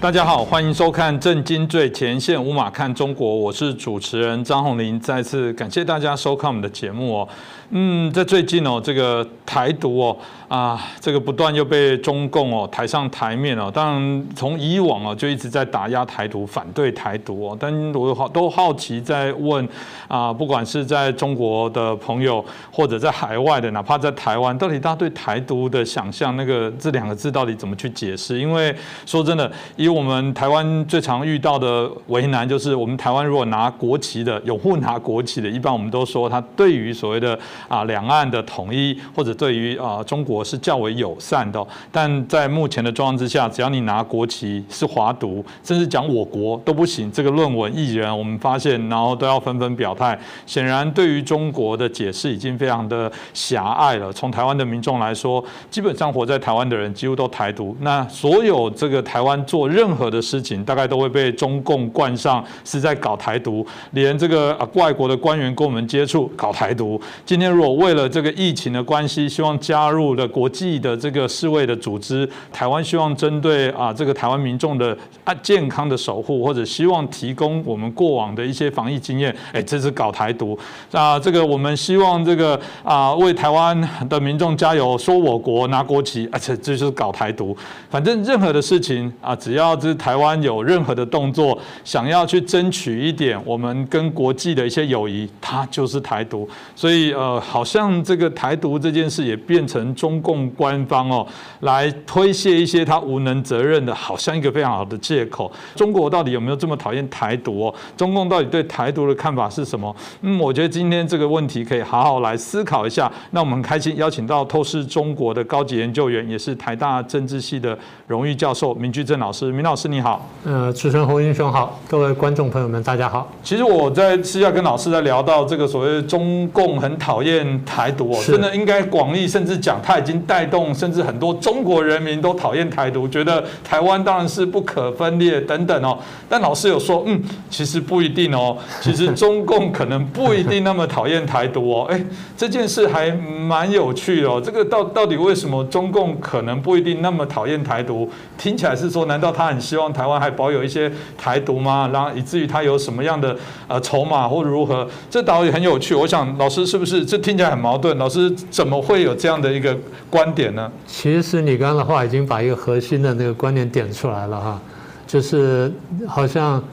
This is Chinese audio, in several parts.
大家好，欢迎收看《震惊最前线》，无马看中国，我是主持人张宏林。再次感谢大家收看我们的节目哦。嗯，在最近哦，这个台独哦。啊，这个不断又被中共哦抬上台面哦。当然，从以往哦就一直在打压台独、反对台独哦。但我好都好奇在问啊，不管是在中国的朋友，或者在海外的，哪怕在台湾，到底大家对台独的想象，那个这两个字到底怎么去解释？因为说真的，以我们台湾最常遇到的为难，就是我们台湾如果拿国旗的，有护拿国旗的，一般我们都说他对于所谓的啊两岸的统一，或者对于啊中国。是较为友善的，但在目前的状况之下，只要你拿国旗是华独，甚至讲我国都不行。这个论文艺人，我们发现，然后都要纷纷表态。显然，对于中国的解释已经非常的狭隘了。从台湾的民众来说，基本上活在台湾的人几乎都台独。那所有这个台湾做任何的事情，大概都会被中共冠上是在搞台独。连这个啊外国的官员跟我们接触搞台独。今天如果为了这个疫情的关系，希望加入了。国际的这个世卫的组织，台湾希望针对啊这个台湾民众的啊健康的守护，或者希望提供我们过往的一些防疫经验，哎，这是搞台独啊！这个我们希望这个啊为台湾的民众加油，说我国拿国旗，而且这就是搞台独。反正任何的事情啊，只要这台湾有任何的动作，想要去争取一点我们跟国际的一些友谊，它就是台独。所以呃，好像这个台独这件事也变成中。共官方哦，来推卸一些他无能责任的，好像一个非常好的借口。中国到底有没有这么讨厌台独？哦？中共到底对台独的看法是什么？嗯，我觉得今天这个问题可以好好来思考一下。那我们很开心邀请到透视中国的高级研究员，也是台大政治系的荣誉教授明居正老师。明老师你好。呃，主持人侯英雄好，各位观众朋友们大家好。其实我在私下跟老师在聊到这个所谓中共很讨厌台独哦，真的应该广义甚至讲他。已经带动，甚至很多中国人民都讨厌台独，觉得台湾当然是不可分裂等等哦。但老师有说，嗯，其实不一定哦。其实中共可能不一定那么讨厌台独哦。哎，这件事还蛮有趣的哦。这个到到底为什么中共可能不一定那么讨厌台独？听起来是说，难道他很希望台湾还保有一些台独吗？然后以至于他有什么样的呃筹码或如何？这倒也很有趣。我想老师是不是这听起来很矛盾？老师怎么会有这样的一个？观点呢？其实你刚刚的话已经把一个核心的那个观点点出来了哈，就是好像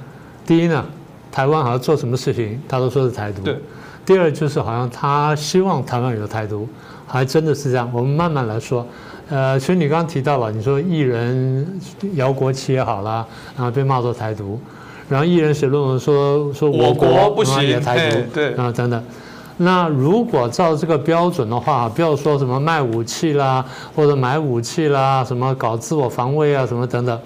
第一呢，台湾好像做什么事情他都说是台独；对。第二就是好像他希望台湾有台独，还真的是这样。我们慢慢来说。呃，其实你刚刚提到了，你说艺人摇国旗也好啦，然后被骂作台独，然后艺人写论文说说我国不行也台独，对啊，等等。那如果照这个标准的话，不要说什么卖武器啦，或者买武器啦，什么搞自我防卫啊，什么等等，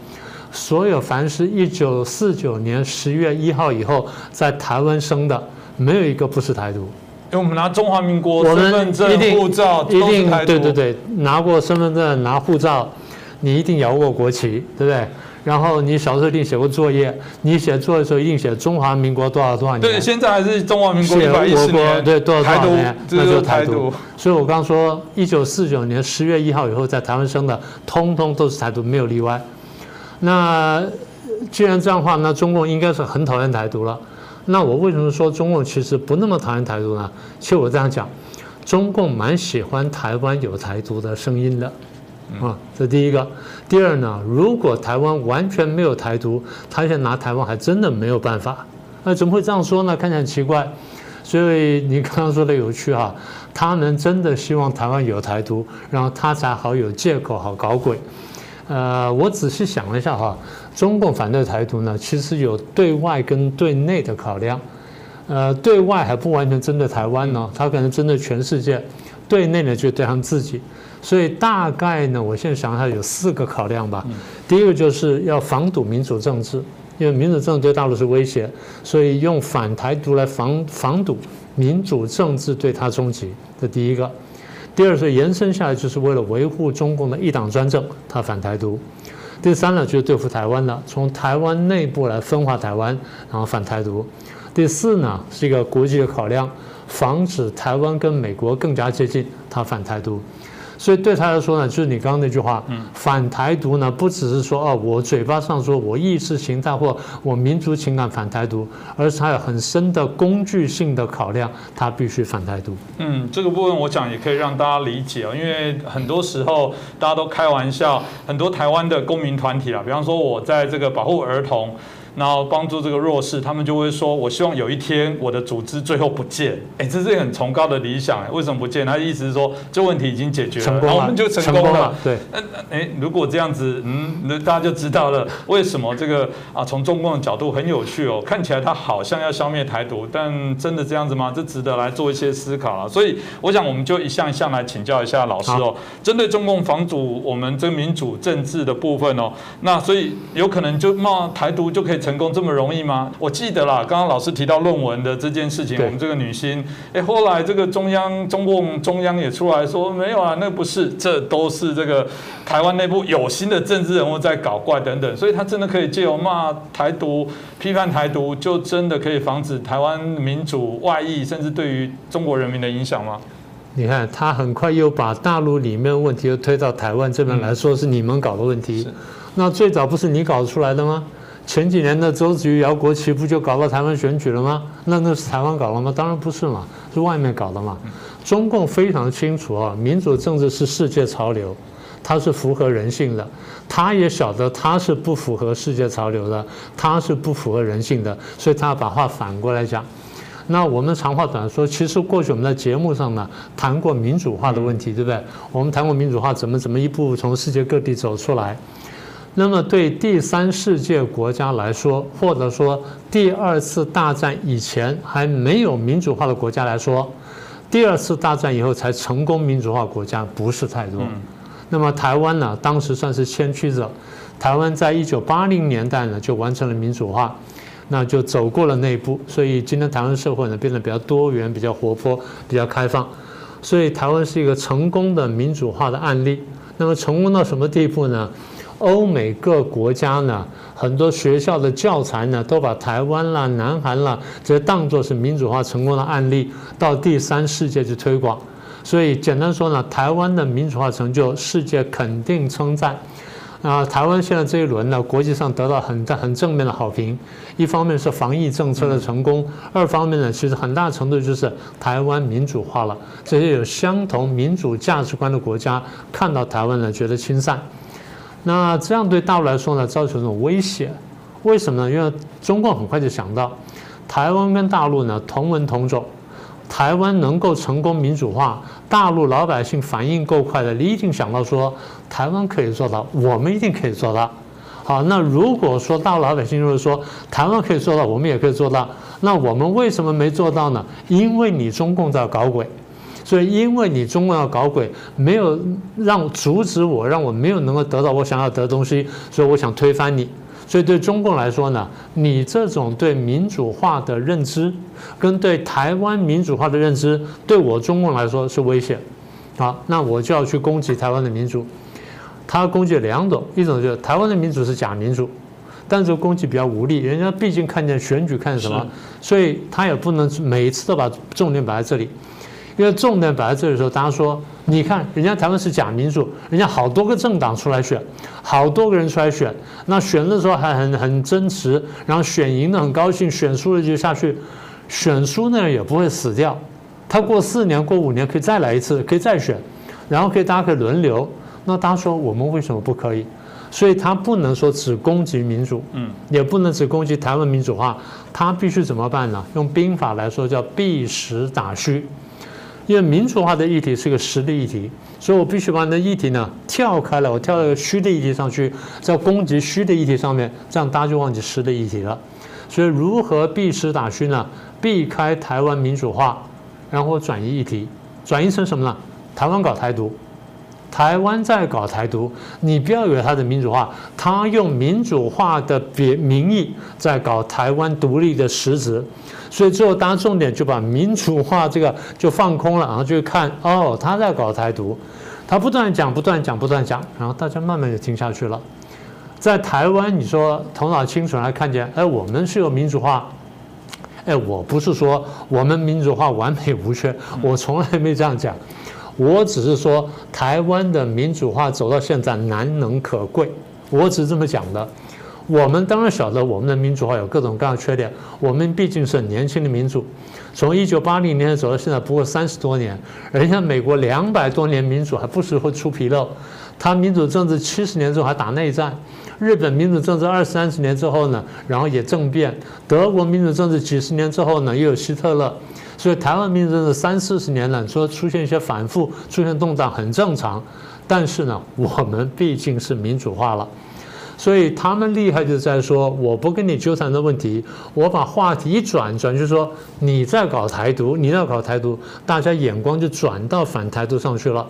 所有凡是一九四九年十月一号以后在台湾生的，没有一个不是台独。因为我们拿中华民国身份证、护照一定对对对，拿过身份证、拿护照，你一定摇过国旗，对不对？然后你小时候一定写过作业，你写作业的时候一定写中华民国多少多少年？对，现在还是中华民国一百一十年。对，多少多少年？那就台独。所以我刚说，一九四九年十月一号以后在台湾生的，通通都是台独，没有例外。那既然这样的话，那中共应该是很讨厌台独了。那我为什么说中共其实不那么讨厌台独呢？其实我这样讲，中共蛮喜欢台湾有台独的声音的。啊，这第一个。第二呢，如果台湾完全没有台独，他现在拿台湾还真的没有办法。那怎么会这样说呢？看起来很奇怪。所以你刚刚说的有趣哈，他们真的希望台湾有台独，然后他才好有借口好搞鬼。呃，我仔细想了一下哈，中共反对台独呢，其实有对外跟对内的考量。呃，对外还不完全针对台湾呢，他可能针对全世界；对内呢，就对他们自己。所以大概呢，我现在想一下有四个考量吧。第一个就是要防堵民主政治，因为民主政治对大陆是威胁，所以用反台独来防防堵民主政治对他冲击。这第一个。第二是延伸下来，就是为了维护中共的一党专政，他反台独。第三呢，就是对付台湾的，从台湾内部来分化台湾，然后反台独。第四呢，是一个国际的考量，防止台湾跟美国更加接近，他反台独。所以对他来说呢，就是你刚刚那句话，反台独呢，不只是说哦，我嘴巴上说我意识形态或我民族情感反台独，而是他有很深的工具性的考量，他必须反台独。嗯，这个部分我讲也可以让大家理解啊，因为很多时候大家都开玩笑，很多台湾的公民团体啊，比方说我在这个保护儿童。然后帮助这个弱势，他们就会说：“我希望有一天我的组织最后不见。”哎，这是很崇高的理想。为什么不见？他的意思是说，这问题已经解决了，然后我们就成功了。对。那哎，如果这样子，嗯，那大家就知道了为什么这个啊，从中共的角度很有趣哦，看起来他好像要消灭台独，但真的这样子吗？这值得来做一些思考啊。所以，我想我们就一项一项来请教一下老师哦。针对中共防阻我们这民主政治的部分哦，那所以有可能就冒台独就可以成功这么容易吗？我记得啦，刚刚老师提到论文的这件事情，我们这个女星，哎，后来这个中央中共中央也出来说没有啊，那不是，这都是这个台湾内部有心的政治人物在搞怪等等，所以他真的可以借由骂台独、批判台独，就真的可以防止台湾民主外溢，甚至对于中国人民的影响吗？你看，他很快又把大陆里面问题又推到台湾这边来说是你们搞的问题，那最早不是你搞出来的吗？前几年的周子瑜摇国旗不就搞到台湾选举了吗？那那是台湾搞了吗？当然不是嘛，是外面搞的嘛。中共非常清楚啊，民主政治是世界潮流，它是符合人性的。他也晓得它是不符合世界潮流的，它是不符合人性的，所以他要把话反过来讲。那我们长话短说，其实过去我们在节目上呢谈过民主化的问题，对不对？我们谈过民主化怎么怎么一步从世界各地走出来。那么对第三世界国家来说，或者说第二次大战以前还没有民主化的国家来说，第二次大战以后才成功民主化国家不是太多。那么台湾呢，当时算是先驱者，台湾在一九八零年代呢就完成了民主化，那就走过了那一步。所以今天台湾社会呢变得比较多元、比较活泼、比较开放。所以台湾是一个成功的民主化的案例。那么成功到什么地步呢？欧美各国家呢，很多学校的教材呢，都把台湾啦、南韩啦，这些当作是民主化成功的案例，到第三世界去推广。所以简单说呢，台湾的民主化成就，世界肯定称赞。啊，台湾现在这一轮呢，国际上得到很大很正面的好评。一方面是防疫政策的成功，二方面呢，其实很大程度就是台湾民主化了。这些有相同民主价值观的国家看到台湾呢，觉得亲善。那这样对大陆来说呢，造成一种威胁。为什么呢？因为中共很快就想到，台湾跟大陆呢同文同种，台湾能够成功民主化，大陆老百姓反应够快的，你一定想到说，台湾可以做到，我们一定可以做到。好，那如果说大陆老百姓就是说，台湾可以做到，我们也可以做到，那我们为什么没做到呢？因为你中共在搞鬼。所以，因为你中共要搞鬼，没有让阻止我，让我没有能够得到我想要得的东西，所以我想推翻你。所以对中共来说呢，你这种对民主化的认知，跟对台湾民主化的认知，对我中共来说是危险。好，那我就要去攻击台湾的民主。他攻击两种，一种就是台湾的民主是假民主，但是攻击比较无力，人家毕竟看见选举看什么，所以他也不能每一次都把重点摆在这里。因为重点摆在这里的时候，大家说，你看人家台湾是假民主，人家好多个政党出来选，好多个人出来选，那选的时候还很很真实，然后选赢了很高兴，选输了就下去，选输那人也不会死掉，他过四年过五年可以再来一次，可以再选，然后可以大家可以轮流。那大家说我们为什么不可以？所以他不能说只攻击民主，嗯，也不能只攻击台湾民主化，他必须怎么办呢？用兵法来说叫避实打虚。因为民主化的议题是个实的议题，所以我必须把那议题呢跳开了，我跳到一个虚的议题上去，在攻击虚的议题上面，这样大家就忘记实的议题了。所以如何避实打虚呢？避开台湾民主化，然后转移议题，转移成什么呢？台湾搞台独，台湾在搞台独，你不要以为他的民主化，他用民主化的别名义在搞台湾独立的实质。所以最后，大家重点就把民主化这个就放空了，然后就看哦，他在搞台独，他不断讲，不断讲，不断讲，然后大家慢慢就听下去了。在台湾，你说头脑清楚来看见，哎，我们是有民主化，哎，我不是说我们民主化完美无缺，我从来没这样讲。我只是说台湾的民主化走到现在难能可贵，我只是这么讲的。我们当然晓得我们的民主化有各种各样的缺点，我们毕竟是年轻的民主，从一九八零年走到现在不过三十多年，人家美国两百多年民主还不时会出纰漏，他民主政治七十年之后还打内战，日本民主政治二三十年之后呢，然后也政变，德国民主政治几十年之后呢又有希特勒，所以台湾民主政治三四十年了，说出现一些反复、出现动荡很正常，但是呢，我们毕竟是民主化了。所以他们厉害就在说，我不跟你纠缠的问题，我把话题一转转，就是说你在搞台独，你在搞台独，大家眼光就转到反台独上去了。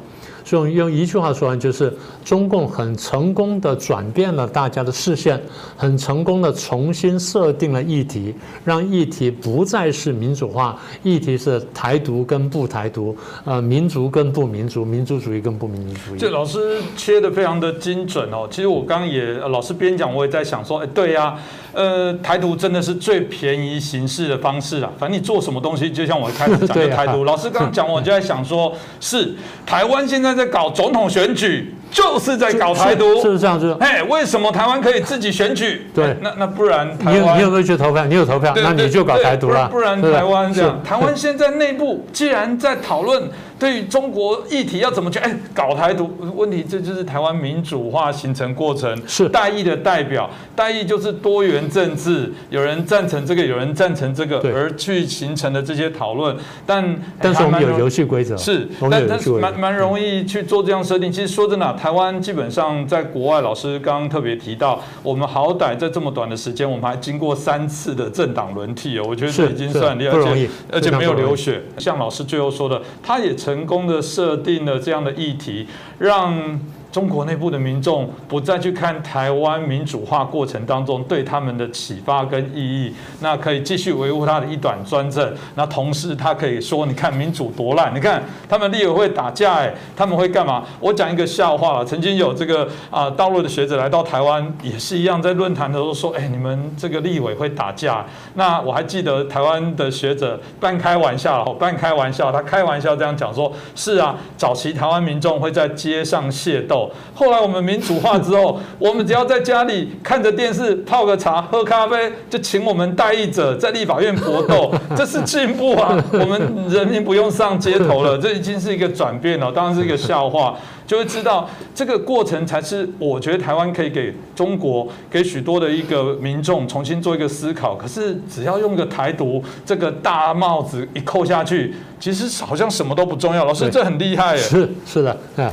所以用一句话说完，就是中共很成功的转变了大家的视线，很成功的重新设定了议题，让议题不再是民主化，议题是台独跟不台独，呃，民族跟不民族，民族主义跟不民族主义。这老师切的非常的精准哦。其实我刚刚也老师边讲，我也在想说，哎，对呀。呃，台独真的是最便宜行事的方式啊！反正你做什么东西，就像我一开始讲的 台独。老师刚刚讲，我就在想说，是台湾现在在搞总统选举，就是在搞台独，是不是这样子？哎，为什么台湾可以自己选举？对，那那不然，你有你有没有去投票？你有投票，那你就搞台独了。不然台湾这样，台湾现在内部既然在讨论。对于中国议题要怎么去哎搞台独问题，这就是台湾民主化形成过程。是代议的代表，代议就是多元政治，有人赞成这个，有人赞成这个，而去形成的这些讨论。但但是我们有游戏规则，是，但但是蛮蛮容易去做这样设定。其实说真的，台湾基本上在国外，老师刚刚特别提到，我们好歹在这么短的时间，我们还经过三次的政党轮替哦，我觉得这已经算厉害，而且而且没有流血。像老师最后说的，他也成功的设定了这样的议题，让。中国内部的民众不再去看台湾民主化过程当中对他们的启发跟意义，那可以继续维护他的一党专政。那同时他可以说，你看民主多烂，你看他们立委会打架，哎，他们会干嘛？我讲一个笑话了，曾经有这个啊大陆的学者来到台湾，也是一样，在论坛的时候说，哎，你们这个立委会打架。那我还记得台湾的学者半开玩笑，半开玩笑，他开玩笑这样讲说，是啊，早期台湾民众会在街上械斗。后来我们民主化之后，我们只要在家里看着电视，泡个茶，喝咖啡，就请我们代议者在立法院搏斗，这是进步啊！我们人民不用上街头了，这已经是一个转变了。当然是一个笑话，就会知道这个过程才是我觉得台湾可以给中国、给许多的一个民众重新做一个思考。可是只要用个台独这个大帽子一扣下去，其实好像什么都不重要。老师，这很厉害耶！是是的，啊。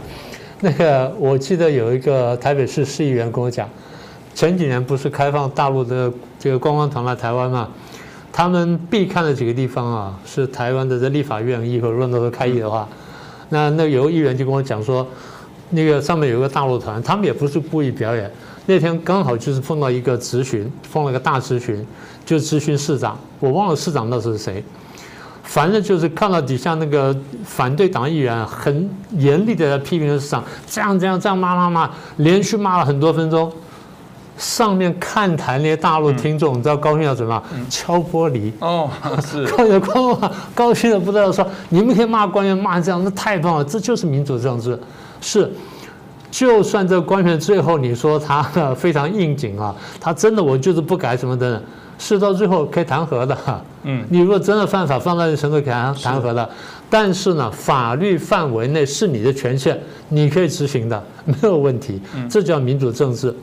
那个我记得有一个台北市市议员跟我讲，前几年不是开放大陆的这个观光团来台湾嘛，他们必看的几个地方啊，是台湾的这立法院，以后如果能够开议的话，那那有个议员就跟我讲说，那个上面有个大陆团，他们也不是故意表演，那天刚好就是碰到一个咨询，碰了个大咨询，就咨询市长，我忘了市长那是谁。反正就是看到底下那个反对党议员很严厉的批评市长，这样这样这样骂骂骂，连续骂了很多分钟。上面看台那些大陆听众，你知道高兴要怎么？敲玻璃哦，是 高兴高高兴的不知道说，你们可以骂官员骂这样，那太棒了，这就是民主政治。是，就算这个官员最后你说他非常应景啊，他真的我就是不改什么的。是到最后可以弹劾的，嗯，你如果真的犯法，放到那程度可以弹弹劾的。但是呢，法律范围内是你的权限，你可以执行的，没有问题。这叫民主政治。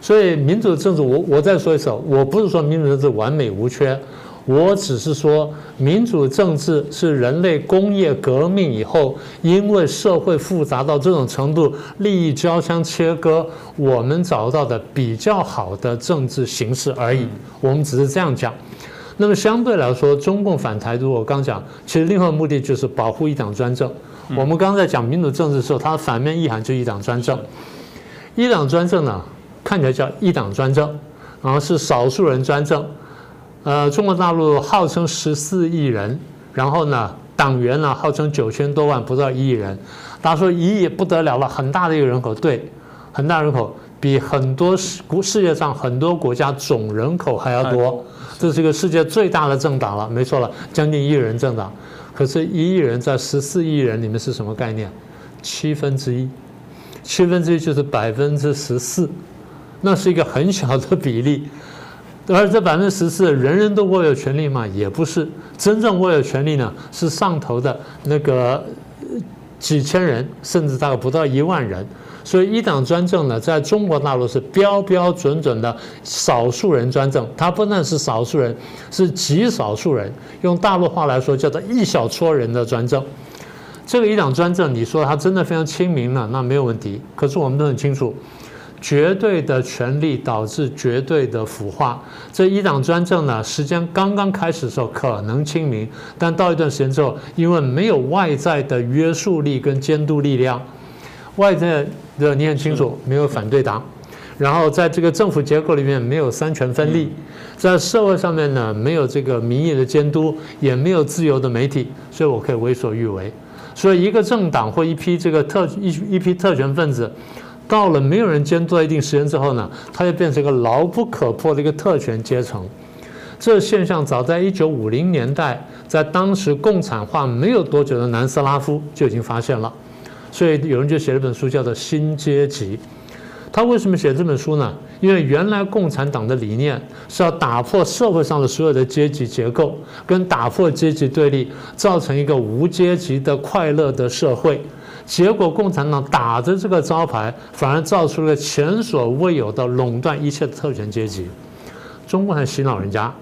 所以民主政治，我我再说一次，我不是说民主政治完美无缺。我只是说，民主政治是人类工业革命以后，因为社会复杂到这种程度，利益交相切割，我们找到的比较好的政治形式而已。我们只是这样讲。那么相对来说，中共反台独，我刚讲，其实另外目的就是保护一党专政。我们刚才讲民主政治的时候，它的反面意涵就一党专政。一党专政呢，看起来叫一党专政，然后是少数人专政。呃，中国大陆号称十四亿人，然后呢，党员呢号称九千多万，不到一亿人。大家说一亿不得了了，很大的一个人口，对，很大人口。比很多世世界上很多国家总人口还要多，这是一个世界最大的政党了，没错了，将近一亿人政党。可是，一亿人在十四亿人里面是什么概念？七分之一，七分之一就是百分之十四，那是一个很小的比例。而这百分之十四，人人都握有权利吗？也不是，真正握有权利呢，是上头的那个几千人，甚至大概不到一万人。所以一党专政呢，在中国大陆是标标准准的少数人专政，它不但是少数人，是极少数人。用大陆话来说，叫做一小撮人的专政。这个一党专政，你说它真的非常亲民呢，那没有问题。可是我们都很清楚。绝对的权力导致绝对的腐化。这一党专政呢，时间刚刚开始的时候可能清明，但到一段时间之后，因为没有外在的约束力跟监督力量，外在的你很清楚，没有反对党，然后在这个政府结构里面没有三权分立，在社会上面呢没有这个民意的监督，也没有自由的媒体，所以我可以为所欲为。所以一个政党或一批这个特一一批特权分子。到了没有人监督一定时间之后呢，它就变成一个牢不可破的一个特权阶层。这现象早在一九五零年代，在当时共产化没有多久的南斯拉夫就已经发现了。所以有人就写了本书，叫做《新阶级》。他为什么写这本书呢？因为原来共产党的理念是要打破社会上的所有的阶级结构，跟打破阶级对立，造成一个无阶级的快乐的社会。结果，共产党打着这个招牌，反而造出了前所未有的垄断一切的特权阶级。中共还洗脑人家，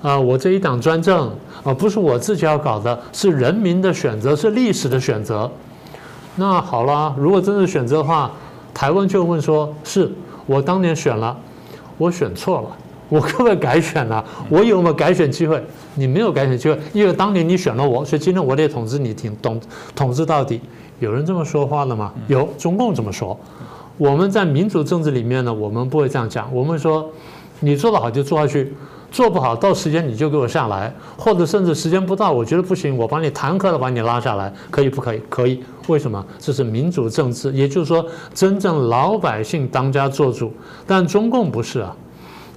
啊，我这一党专政啊，不是我自己要搞的，是人民的选择，是历史的选择。那好了，如果真的选择的话，台湾就问说：是我当年选了，我选错了，我可不可以改选呢？我有没有改选机会？你没有改选机会，因为当年你选了我，所以今天我得统治你，挺统统治到底。有人这么说话的吗？有，中共这么说。我们在民主政治里面呢，我们不会这样讲。我们说，你做得好就做下去，做不好到时间你就给我下来，或者甚至时间不到，我觉得不行，我把你弹劾了，把你拉下来，可以不可以？可以。为什么？这是民主政治，也就是说，真正老百姓当家做主。但中共不是啊，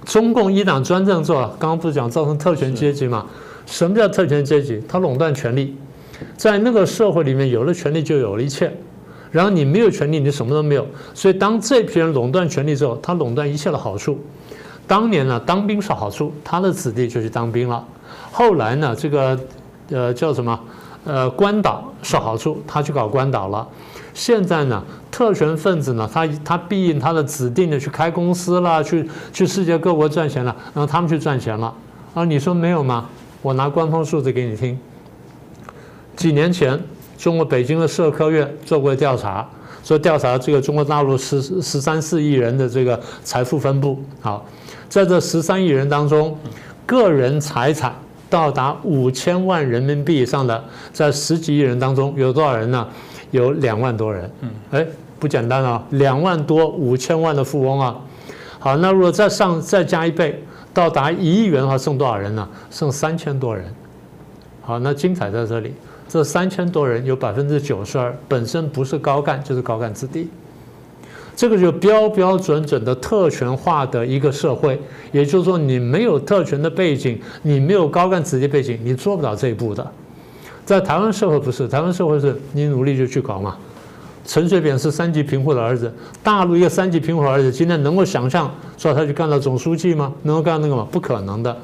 中共一党专政做，刚刚不是讲造成特权阶级吗？什么叫特权阶级？他垄断权力。在那个社会里面，有了权利就有了一切，然后你没有权利，你什么都没有。所以当这批人垄断权力之后，他垄断一切的好处。当年呢，当兵是好处，他的子弟就去当兵了。后来呢，这个呃叫什么呃关岛是好处，他去搞关岛了。现在呢，特权分子呢，他他必应他的指定的去开公司啦，去去世界各国赚钱了，然后他们去赚钱了。啊，你说没有吗？我拿官方数字给你听。几年前，中国北京的社科院做过调查，说调查这个中国大陆十十三四亿人的这个财富分布。好，在这十三亿人当中，个人财产到达五千万人民币以上的，在十几亿人当中有多少人呢？有两万多人。嗯，哎，不简单啊，两万多五千万的富翁啊。好，那如果再上再加一倍，到达一亿元的话，剩多少人呢？剩三千多人。好，那精彩在这里。这三千多人有百分之九十二本身不是高干就是高干子弟，这个就标标准准的特权化的一个社会。也就是说，你没有特权的背景，你没有高干子弟背景，你做不了这一步的。在台湾社会不是，台湾社会是你努力就去搞嘛。陈水扁是三级贫户的儿子，大陆一个三级贫户儿子，今天能够想象说他去干到总书记吗？能够干那个吗？不可能的。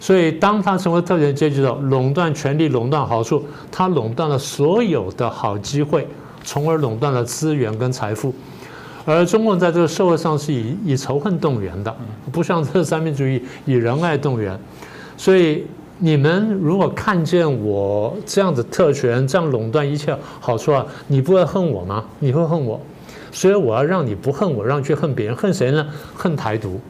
所以，当他成为特权阶级的垄断权力、垄断好处，他垄断了所有的好机会，从而垄断了资源跟财富。而中共在这个社会上是以以仇恨动员的，不像这三民主义以仁爱动员。所以，你们如果看见我这样子特权，这样垄断一切好处啊，你不会恨我吗？你会恨我。所以，我要让你不恨我，让你去恨别人，恨谁呢？恨台独。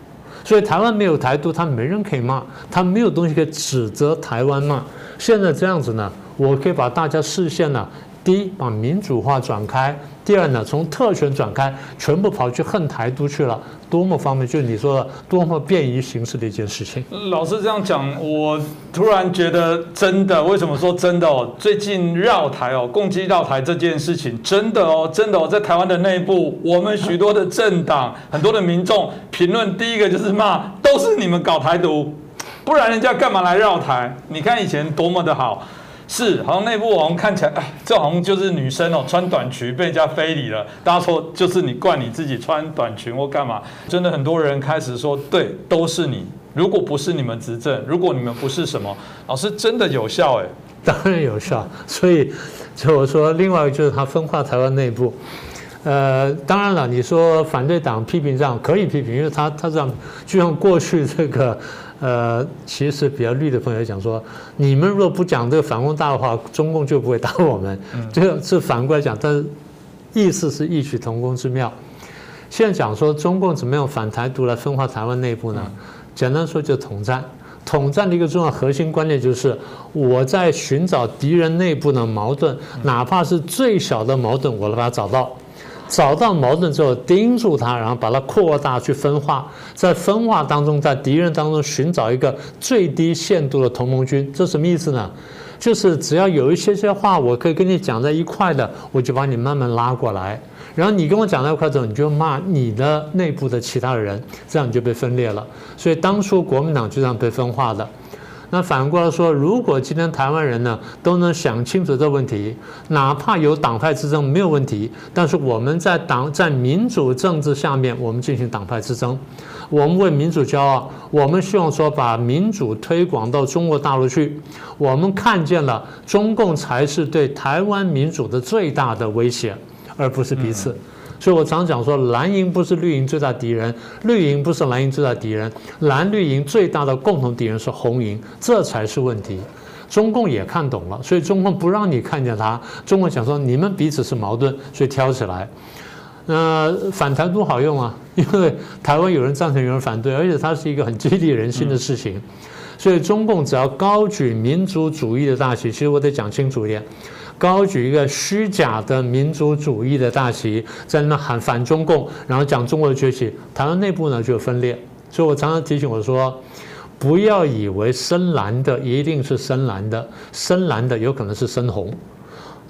所以台湾没有台独，他没人可以骂，他没有东西可以指责台湾骂。现在这样子呢，我可以把大家视线呢第一，把民主化转开；第二呢，从特权转开，全部跑去恨台独去了，多么方便！就是你说的多么便于形式的一件事情。老师这样讲，我突然觉得真的。为什么说真的哦？最近绕台哦，攻击绕台这件事情，真的哦，真的哦，在台湾的内部，我们许多的政党、很多的民众评论，第一个就是骂，都是你们搞台独，不然人家干嘛来绕台？你看以前多么的好。是，好像内部好像看起来，哎，这好像就是女生哦，穿短裙被人家非礼了。大家说就是你怪你自己穿短裙或干嘛？真的很多人开始说，对，都是你。如果不是你们执政，如果你们不是什么，老师真的有效哎，当然有效。所以就我说，另外一个就是他分化台湾内部。呃，当然了，你说反对党批评这样可以批评，因为他他这样就像过去这个。呃，其实比较绿的朋友讲说，你们若不讲这个反攻大的话，中共就不会打我们。这个是反过来讲，但是意思是异曲同工之妙。现在讲说中共怎么样反台独来分化台湾内部呢？简单说就统战。统战的一个重要核心观念就是我在寻找敌人内部的矛盾，哪怕是最小的矛盾，我都把它找到。找到矛盾之后，盯住它，然后把它扩大去分化，在分化当中，在敌人当中寻找一个最低限度的同盟军，这什么意思呢？就是只要有一些些话我可以跟你讲在一块的，我就把你慢慢拉过来，然后你跟我讲在一块之后，你就骂你的内部的其他的人，这样你就被分裂了。所以当初国民党就这样被分化的。那反过来说，如果今天台湾人呢都能想清楚这个问题，哪怕有党派之争没有问题，但是我们在党在民主政治下面，我们进行党派之争，我们为民主骄傲，我们希望说把民主推广到中国大陆去，我们看见了中共才是对台湾民主的最大的威胁，而不是彼此。所以我常讲说，蓝营不是绿营最大敌人，绿营不是蓝营最大敌人，蓝绿营最大的共同敌人是红营，这才是问题。中共也看懂了，所以中共不让你看见他。中共想说你们彼此是矛盾，所以挑起来。那反台独好用啊，因为台湾有人赞成，有人反对，而且它是一个很激励人心的事情。所以中共只要高举民族主义的大旗，其实我得讲清楚一点。高举一个虚假的民族主义的大旗，在那喊反中共，然后讲中国的崛起，台湾内部呢就分裂。所以我常常提醒我说，不要以为深蓝的一定是深蓝的，深蓝的有可能是深红。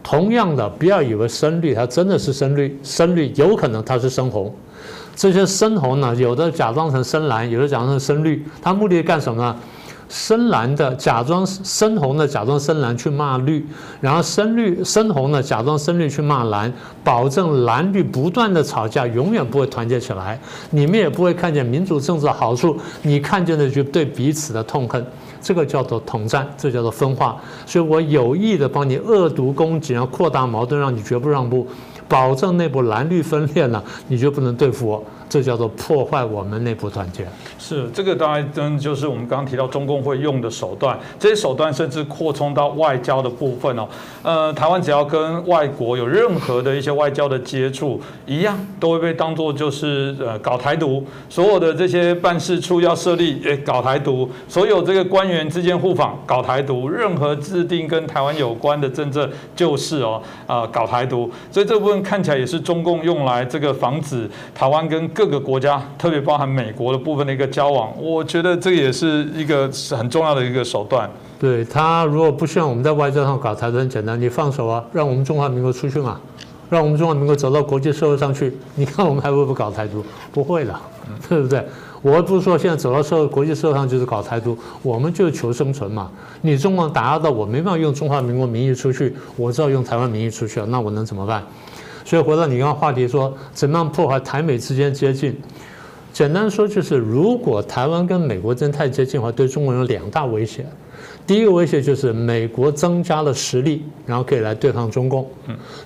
同样的，不要以为深绿它真的是深绿，深绿有可能它是深红。这些深红呢，有的假装成深蓝，有的假装成深绿，它目的干什么呢？深蓝的假装深红的假装深蓝去骂绿，然后深绿深红的假装深绿去骂蓝，保证蓝绿不断的吵架，永远不会团结起来，你们也不会看见民主政治的好处，你看见的就对彼此的痛恨，这个叫做统战，这叫做分化，所以我有意的帮你恶毒攻击，然后扩大矛盾，让你绝不让步，保证内部蓝绿分裂了，你就不能对付我。这叫做破坏我们内部团结。是这个，当然真就是我们刚刚提到中共会用的手段。这些手段甚至扩充到外交的部分哦。呃，台湾只要跟外国有任何的一些外交的接触，一样都会被当做就是呃搞台独。所有的这些办事处要设立，诶搞台独；所有这个官员之间互访，搞台独；任何制定跟台湾有关的政策，就是哦啊搞台独。所以这部分看起来也是中共用来这个防止台湾跟各。各个国家，特别包含美国的部分的一个交往，我觉得这也是一个很重要的一个手段。对他，如果不希望我们在外交上搞台独，很简单，你放手啊，让我们中华民国出去嘛，让我们中华民国走到国际社会上去，你看我们还会不会搞台独？不会的，对不对？我不是说现在走到社会国际社会上就是搞台独，我们就是求生存嘛。你中国打压到我，没办法用中华民国名义出去，我只好用台湾名义出去了，那我能怎么办？所以回到你刚刚话题说，怎么样破坏台美之间接近？简单说就是，如果台湾跟美国真太接近的话，对中国有两大威胁。第一个威胁就是美国增加了实力，然后可以来对抗中共。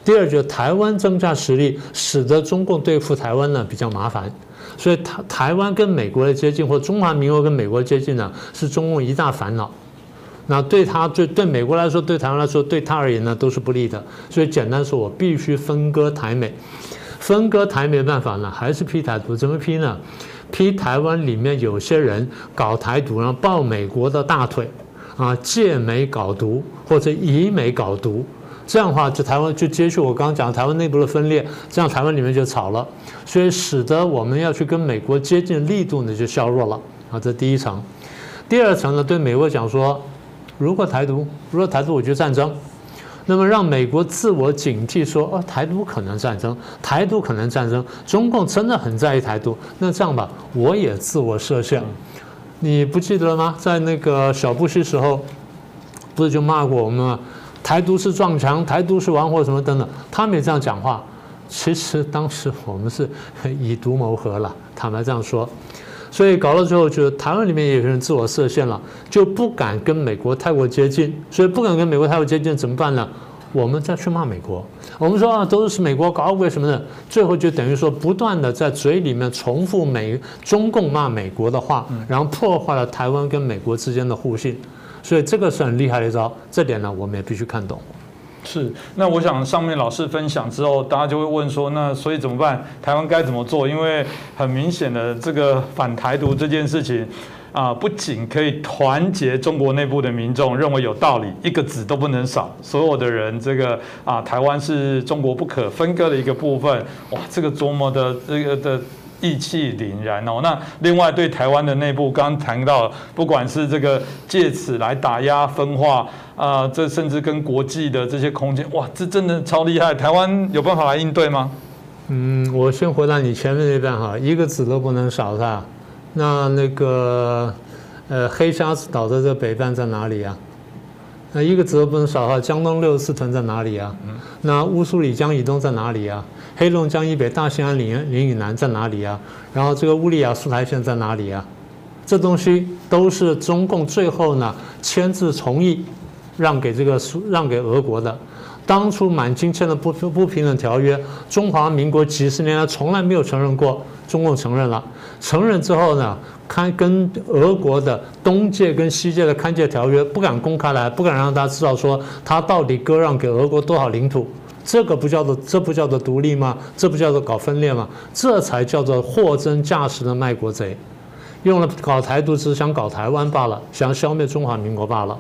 第二就是台湾增加实力，使得中共对付台湾呢比较麻烦。所以台台湾跟美国的接近，或中华民国跟美国接近呢，是中共一大烦恼。那对他对对美国来说，对台湾来说，对他而言呢，都是不利的。所以简单说，我必须分割台美。分割台美办法呢，还是批台独？怎么批呢？批台湾里面有些人搞台独，然后抱美国的大腿，啊，借美搞独或者以美搞独，这样的话就台湾就接续我刚刚讲台湾内部的分裂，这样台湾里面就吵了，所以使得我们要去跟美国接近力度呢就削弱了啊，这第一层。第二层呢，对美国讲说，如果台独，如果台独，我就战争。那么让美国自我警惕，说哦，台独可能战争，台独可能战争，中共真的很在意台独。那这样吧，我也自我设限。你不记得了吗？在那个小布希时候，不是就骂过我们吗？台独是撞墙，台独是玩火什么等等，他们也这样讲话。其实当时我们是以毒谋和了，坦白这样说。所以搞到最后，就是台湾里面也有人自我设限了，就不敢跟美国太过接近。所以不敢跟美国太过接近，怎么办呢？我们再去骂美国。我们说啊，都是美国搞鬼什么的，最后就等于说不断的在嘴里面重复美中共骂美国的话，然后破坏了台湾跟美国之间的互信。所以这个是很厉害的一招，这点呢，我们也必须看懂。是，那我想上面老师分享之后，大家就会问说，那所以怎么办？台湾该怎么做？因为很明显的，这个反台独这件事情，啊，不仅可以团结中国内部的民众，认为有道理，一个子都不能少，所有的人，这个啊，台湾是中国不可分割的一个部分。哇，这个多么的这个的。意气凛然哦，那另外对台湾的内部，刚谈到，不管是这个借此来打压分化啊，这甚至跟国际的这些空间，哇，这真的超厉害！台湾有办法来应对吗？嗯，我先回答你前面那段哈，一个子都不能少，是吧？那那个呃，黑沙子岛的这北半在哪里啊？那一个子都不能少哈，江东六十四屯在哪里啊？那乌苏里江以东在哪里啊？黑龙江以北大兴安岭岭以南在哪里啊？然后这个乌里雅苏台县在哪里啊？这东西都是中共最后呢签字同意让给这个苏让给俄国的。当初满清签的不不平等条约，中华民国几十年来从来没有承认过，中共承认了。承认之后呢，看跟俄国的东界跟西界的勘界条约不敢公开来，不敢让大家知道说他到底割让给俄国多少领土。这个不叫做这不叫做独立吗？这不叫做搞分裂吗？这才叫做货真价实的卖国贼，用了搞台独只是想搞台湾罢了，想消灭中华民国罢了。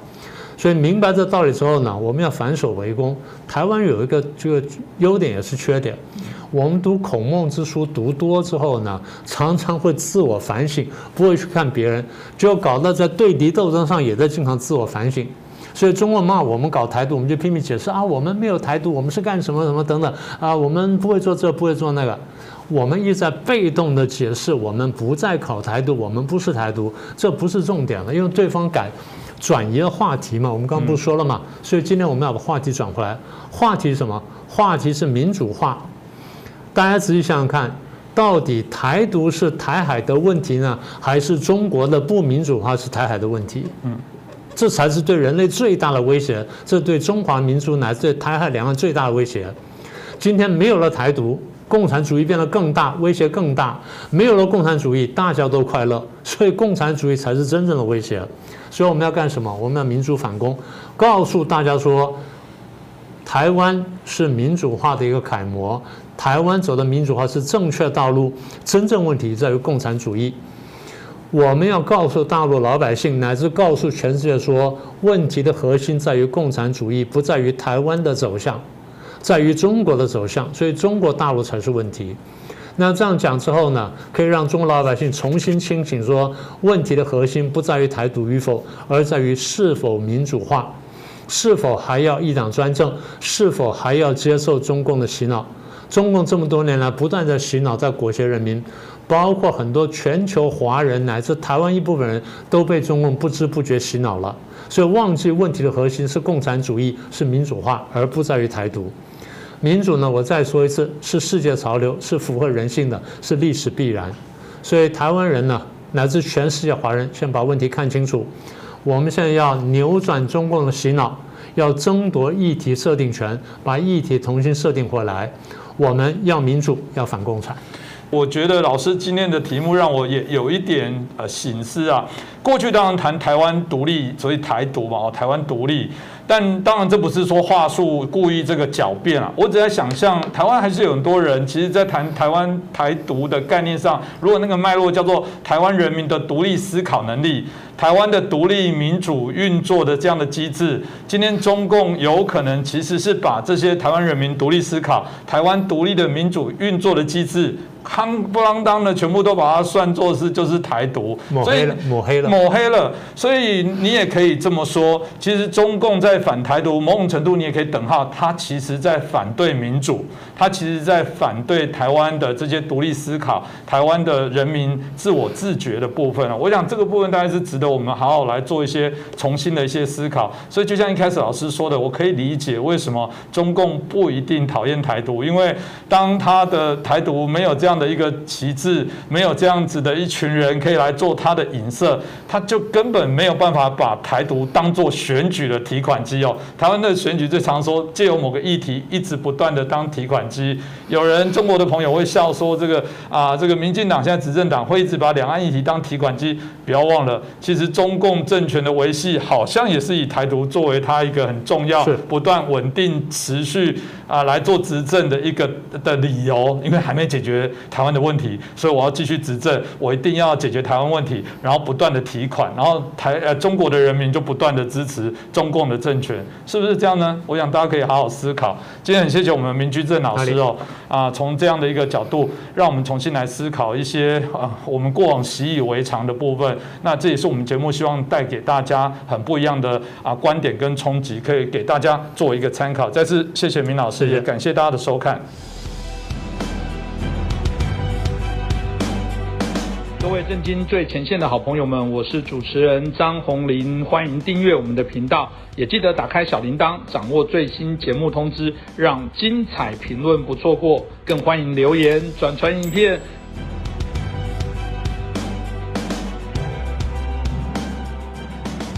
所以明白这道理之后呢，我们要反手为攻。台湾有一个这个优点也是缺点，我们读孔孟之书读多之后呢，常常会自我反省，不会去看别人，就搞到在对敌斗争上也在经常自我反省。所以中国骂我们搞台独，我们就拼命解释啊，我们没有台独，我们是干什么什么等等啊，我们不会做这，不会做那个，我们一直在被动的解释，我们不再搞台独，我们不是台独，这不是重点了，因为对方改转移了话题嘛，我们刚刚不是说了嘛，所以今天我们要把话题转回来，话题是什么？话题是民主化，大家仔细想想看，到底台独是台海的问题呢，还是中国的不民主化是台海的问题？嗯。这才是对人类最大的威胁，这对中华民族乃至对台海两岸最大的威胁。今天没有了台独，共产主义变得更大，威胁更大。没有了共产主义，大家都快乐，所以共产主义才是真正的威胁。所以我们要干什么？我们要民主反攻，告诉大家说，台湾是民主化的一个楷模，台湾走的民主化是正确道路。真正问题在于共产主义。我们要告诉大陆老百姓，乃至告诉全世界说，问题的核心在于共产主义，不在于台湾的走向，在于中国的走向，所以中国大陆才是问题。那这样讲之后呢，可以让中国老百姓重新清醒，说问题的核心不在于台独与否，而在于是否民主化，是否还要一党专政，是否还要接受中共的洗脑。中共这么多年来不断在洗脑，在裹挟人民。包括很多全球华人乃至台湾一部分人都被中共不知不觉洗脑了，所以忘记问题的核心是共产主义，是民主化，而不在于台独。民主呢，我再说一次，是世界潮流，是符合人性的，是历史必然。所以台湾人呢，乃至全世界华人，先把问题看清楚。我们现在要扭转中共的洗脑，要争夺议题设定权，把议题重新设定回来。我们要民主，要反共产。我觉得老师今天的题目让我也有一点呃醒思啊。过去当然谈台湾独立，所以台独嘛，哦，台湾独立。但当然这不是说话术故意这个狡辩啊。我只在想象，台湾还是有很多人，其实在谈台湾台独的概念上，如果那个脉络叫做台湾人民的独立思考能力。台湾的独立民主运作的这样的机制，今天中共有可能其实是把这些台湾人民独立思考、台湾独立的民主运作的机制。夯不啷当的，全部都把它算作是就是台独，抹黑了，抹黑了，抹黑了。所以你也可以这么说，其实中共在反台独，某种程度你也可以等号，他其实在反对民主，他其实在反对台湾的这些独立思考、台湾的人民自我自觉的部分啊。我想这个部分大概是值得我们好好来做一些重新的一些思考。所以就像一开始老师说的，我可以理解为什么中共不一定讨厌台独，因为当他的台独没有这样。的一个旗帜，没有这样子的一群人可以来做他的影射，他就根本没有办法把台独当做选举的提款机哦。台湾的选举最常说借由某个议题一直不断的当提款机，有人中国的朋友会笑说这个啊，这个民进党现在执政党会一直把两岸议题当提款机，不要忘了，其实中共政权的维系好像也是以台独作为他一个很重要、不断稳定持续啊来做执政的一个的理由，因为还没解决。台湾的问题，所以我要继续执政，我一定要解决台湾问题，然后不断的提款，然后台呃中国的人民就不断的支持中共的政权，是不是这样呢？我想大家可以好好思考。今天很谢谢我们明居正老师哦，啊，从这样的一个角度，让我们重新来思考一些啊我们过往习以为常的部分。那这也是我们节目希望带给大家很不一样的啊观点跟冲击，可以给大家做一个参考。再次谢谢明老师，也感谢大家的收看。各位震惊最前线的好朋友们，我是主持人张宏林，欢迎订阅我们的频道，也记得打开小铃铛，掌握最新节目通知，让精彩评论不错过，更欢迎留言转传影片。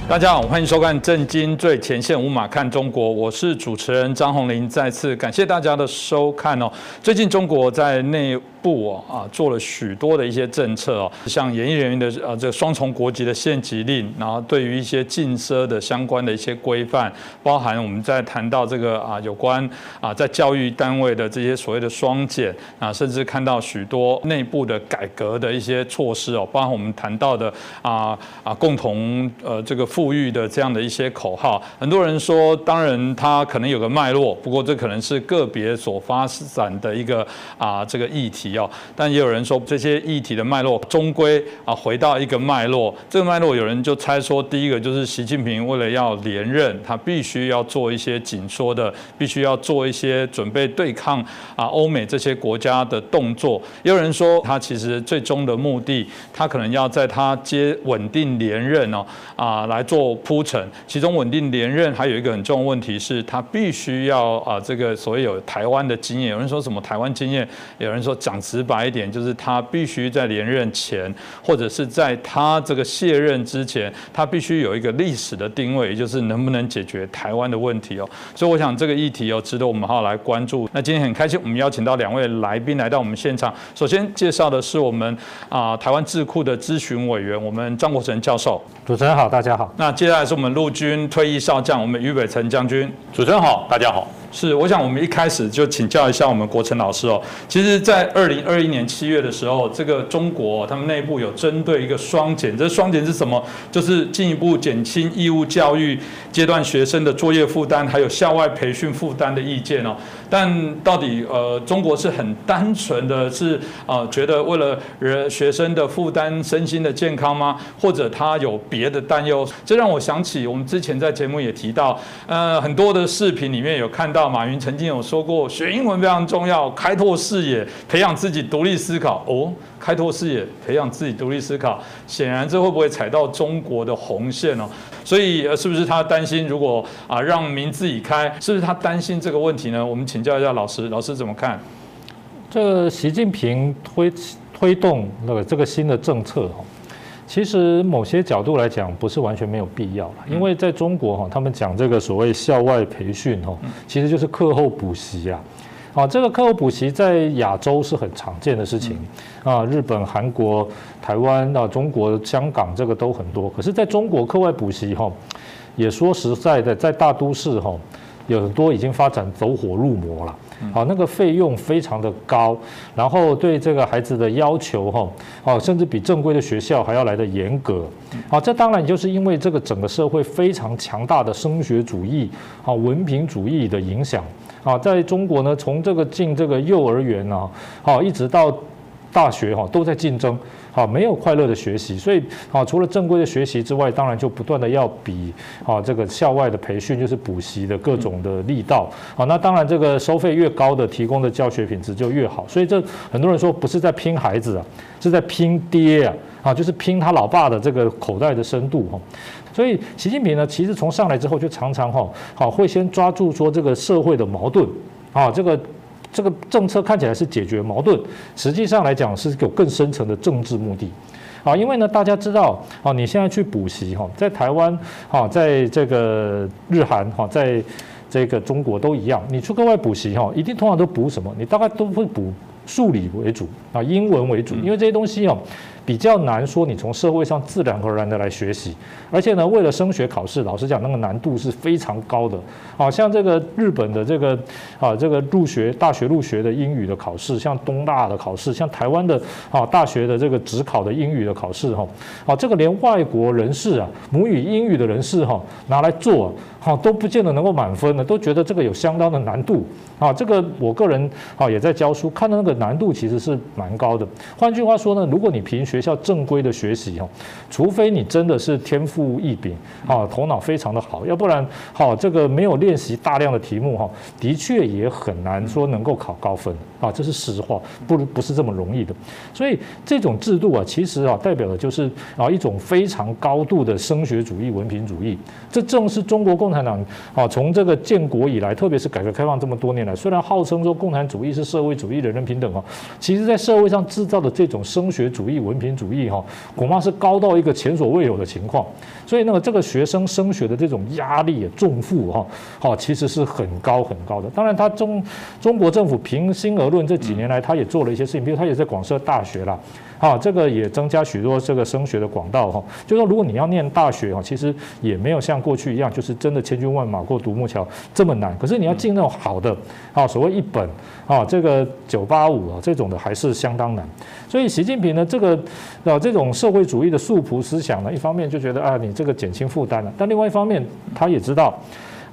大家好，欢迎收看《震惊最前线》，无马看中国，我是主持人张宏林，再次感谢大家的收看哦。最近中国在内部哦啊做了许多的一些政策哦，像演艺人员的呃这个双重国籍的限籍令，然后对于一些禁奢的相关的一些规范，包含我们在谈到这个啊有关啊在教育单位的这些所谓的双减啊，甚至看到许多内部的改革的一些措施哦，包含我们谈到的啊啊共同呃这个。富裕的这样的一些口号，很多人说，当然它可能有个脉络，不过这可能是个别所发展的一个啊这个议题哦。但也有人说，这些议题的脉络终归啊回到一个脉络。这个脉络有人就猜说，第一个就是习近平为了要连任，他必须要做一些紧缩的，必须要做一些准备对抗啊欧美这些国家的动作。也有人说，他其实最终的目的，他可能要在他接稳定连任哦啊来。做铺陈，其中稳定连任还有一个很重要问题是，他必须要啊，这个所谓有台湾的经验。有人说什么台湾经验，有人说讲讲直白一点，就是他必须在连任前，或者是在他这个卸任之前，他必须有一个历史的定位，也就是能不能解决台湾的问题哦。所以我想这个议题哦，值得我们好好来关注。那今天很开心，我们邀请到两位来宾来到我们现场。首先介绍的是我们啊台湾智库的咨询委员，我们张国成教授。主持人好，大家好。那接下来是我们陆军退役少将，我们于北辰将军。主持人好，大家好。是，我想我们一开始就请教一下我们国成老师哦。其实，在二零二一年七月的时候，这个中国他们内部有针对一个双减，这双减是什么？就是进一步减轻义务教育阶段学生的作业负担，还有校外培训负担的意见哦。但到底呃，中国是很单纯的是啊，觉得为了人学生的负担、身心的健康吗？或者他有别的担忧？这让我想起我们之前在节目也提到，呃，很多的视频里面有看到。到马云曾经有说过，学英文非常重要，开拓视野，培养自己独立思考。哦，开拓视野，培养自己独立思考，显然这会不会踩到中国的红线哦？所以，呃，是不是他担心，如果啊让民自己开，是不是他担心这个问题呢？我们请教一下老师，老师怎么看？这习近平推推动那个这个新的政策哦。其实某些角度来讲，不是完全没有必要了，因为在中国哈，他们讲这个所谓校外培训哈，其实就是课后补习啊。好，这个课后补习在亚洲是很常见的事情啊，日本、韩国、台湾啊、中国、香港这个都很多。可是在中国课外补习哈，也说实在的，在大都市哈，有很多已经发展走火入魔了。好，那个费用非常的高，然后对这个孩子的要求哈，哦，甚至比正规的学校还要来的严格。好，这当然就是因为这个整个社会非常强大的升学主义、啊文凭主义的影响。啊，在中国呢，从这个进这个幼儿园啊，好，一直到大学哈，都在竞争。啊，没有快乐的学习，所以啊，除了正规的学习之外，当然就不断的要比啊这个校外的培训，就是补习的各种的力道。啊，那当然这个收费越高的，提供的教学品质就越好。所以这很多人说不是在拼孩子啊，是在拼爹啊，啊，就是拼他老爸的这个口袋的深度哈。所以习近平呢，其实从上来之后就常常哈，好会先抓住说这个社会的矛盾啊，这个。这个政策看起来是解决矛盾，实际上来讲是有更深层的政治目的，啊，因为呢，大家知道，啊，你现在去补习哈，在台湾，哈，在这个日韩，哈，在这个中国都一样，你去国外补习哈，一定通常都补什么？你大概都会补数理为主，啊，英文为主，因为这些东西哦。比较难说，你从社会上自然而然的来学习，而且呢，为了升学考试，老实讲，那个难度是非常高的。好像这个日本的这个啊，这个入学大学入学的英语的考试，像东大的考试，像台湾的啊大学的这个职考的英语的考试，哈，啊，这个连外国人士啊，母语英语的人士哈，拿来做，哈，都不见得能够满分的，都觉得这个有相当的难度。啊，这个我个人啊也在教书，看到那个难度其实是蛮高的。换句话说呢，如果你凭学校正规的学习哦，除非你真的是天赋异禀啊，头脑非常的好，要不然好这个没有练习大量的题目哈，的确也很难说能够考高分啊，这是实话，不不是这么容易的。所以这种制度啊，其实啊代表的就是啊一种非常高度的升学主义、文凭主义。这正是中国共产党啊从这个建国以来，特别是改革开放这么多年来，虽然号称说共产主义是社会主义、人人平等啊，其实在社会上制造的这种升学主义、文凭。主义哈，恐怕是高到一个前所未有的情况，所以那个这个学生升学的这种压力也重负哈，好其实是很高很高的。当然，他中中国政府平心而论，这几年来他也做了一些事情，比如他也在广设大学啦。啊，这个也增加许多这个升学的管道哈。就说如果你要念大学哈，其实也没有像过去一样，就是真的千军万马过独木桥这么难。可是你要进那种好的啊，所谓一本啊，这个九八五啊这种的还是相当难。所以习近平呢，这个啊这种社会主义的素朴思想呢，一方面就觉得啊你这个减轻负担了，但另外一方面他也知道。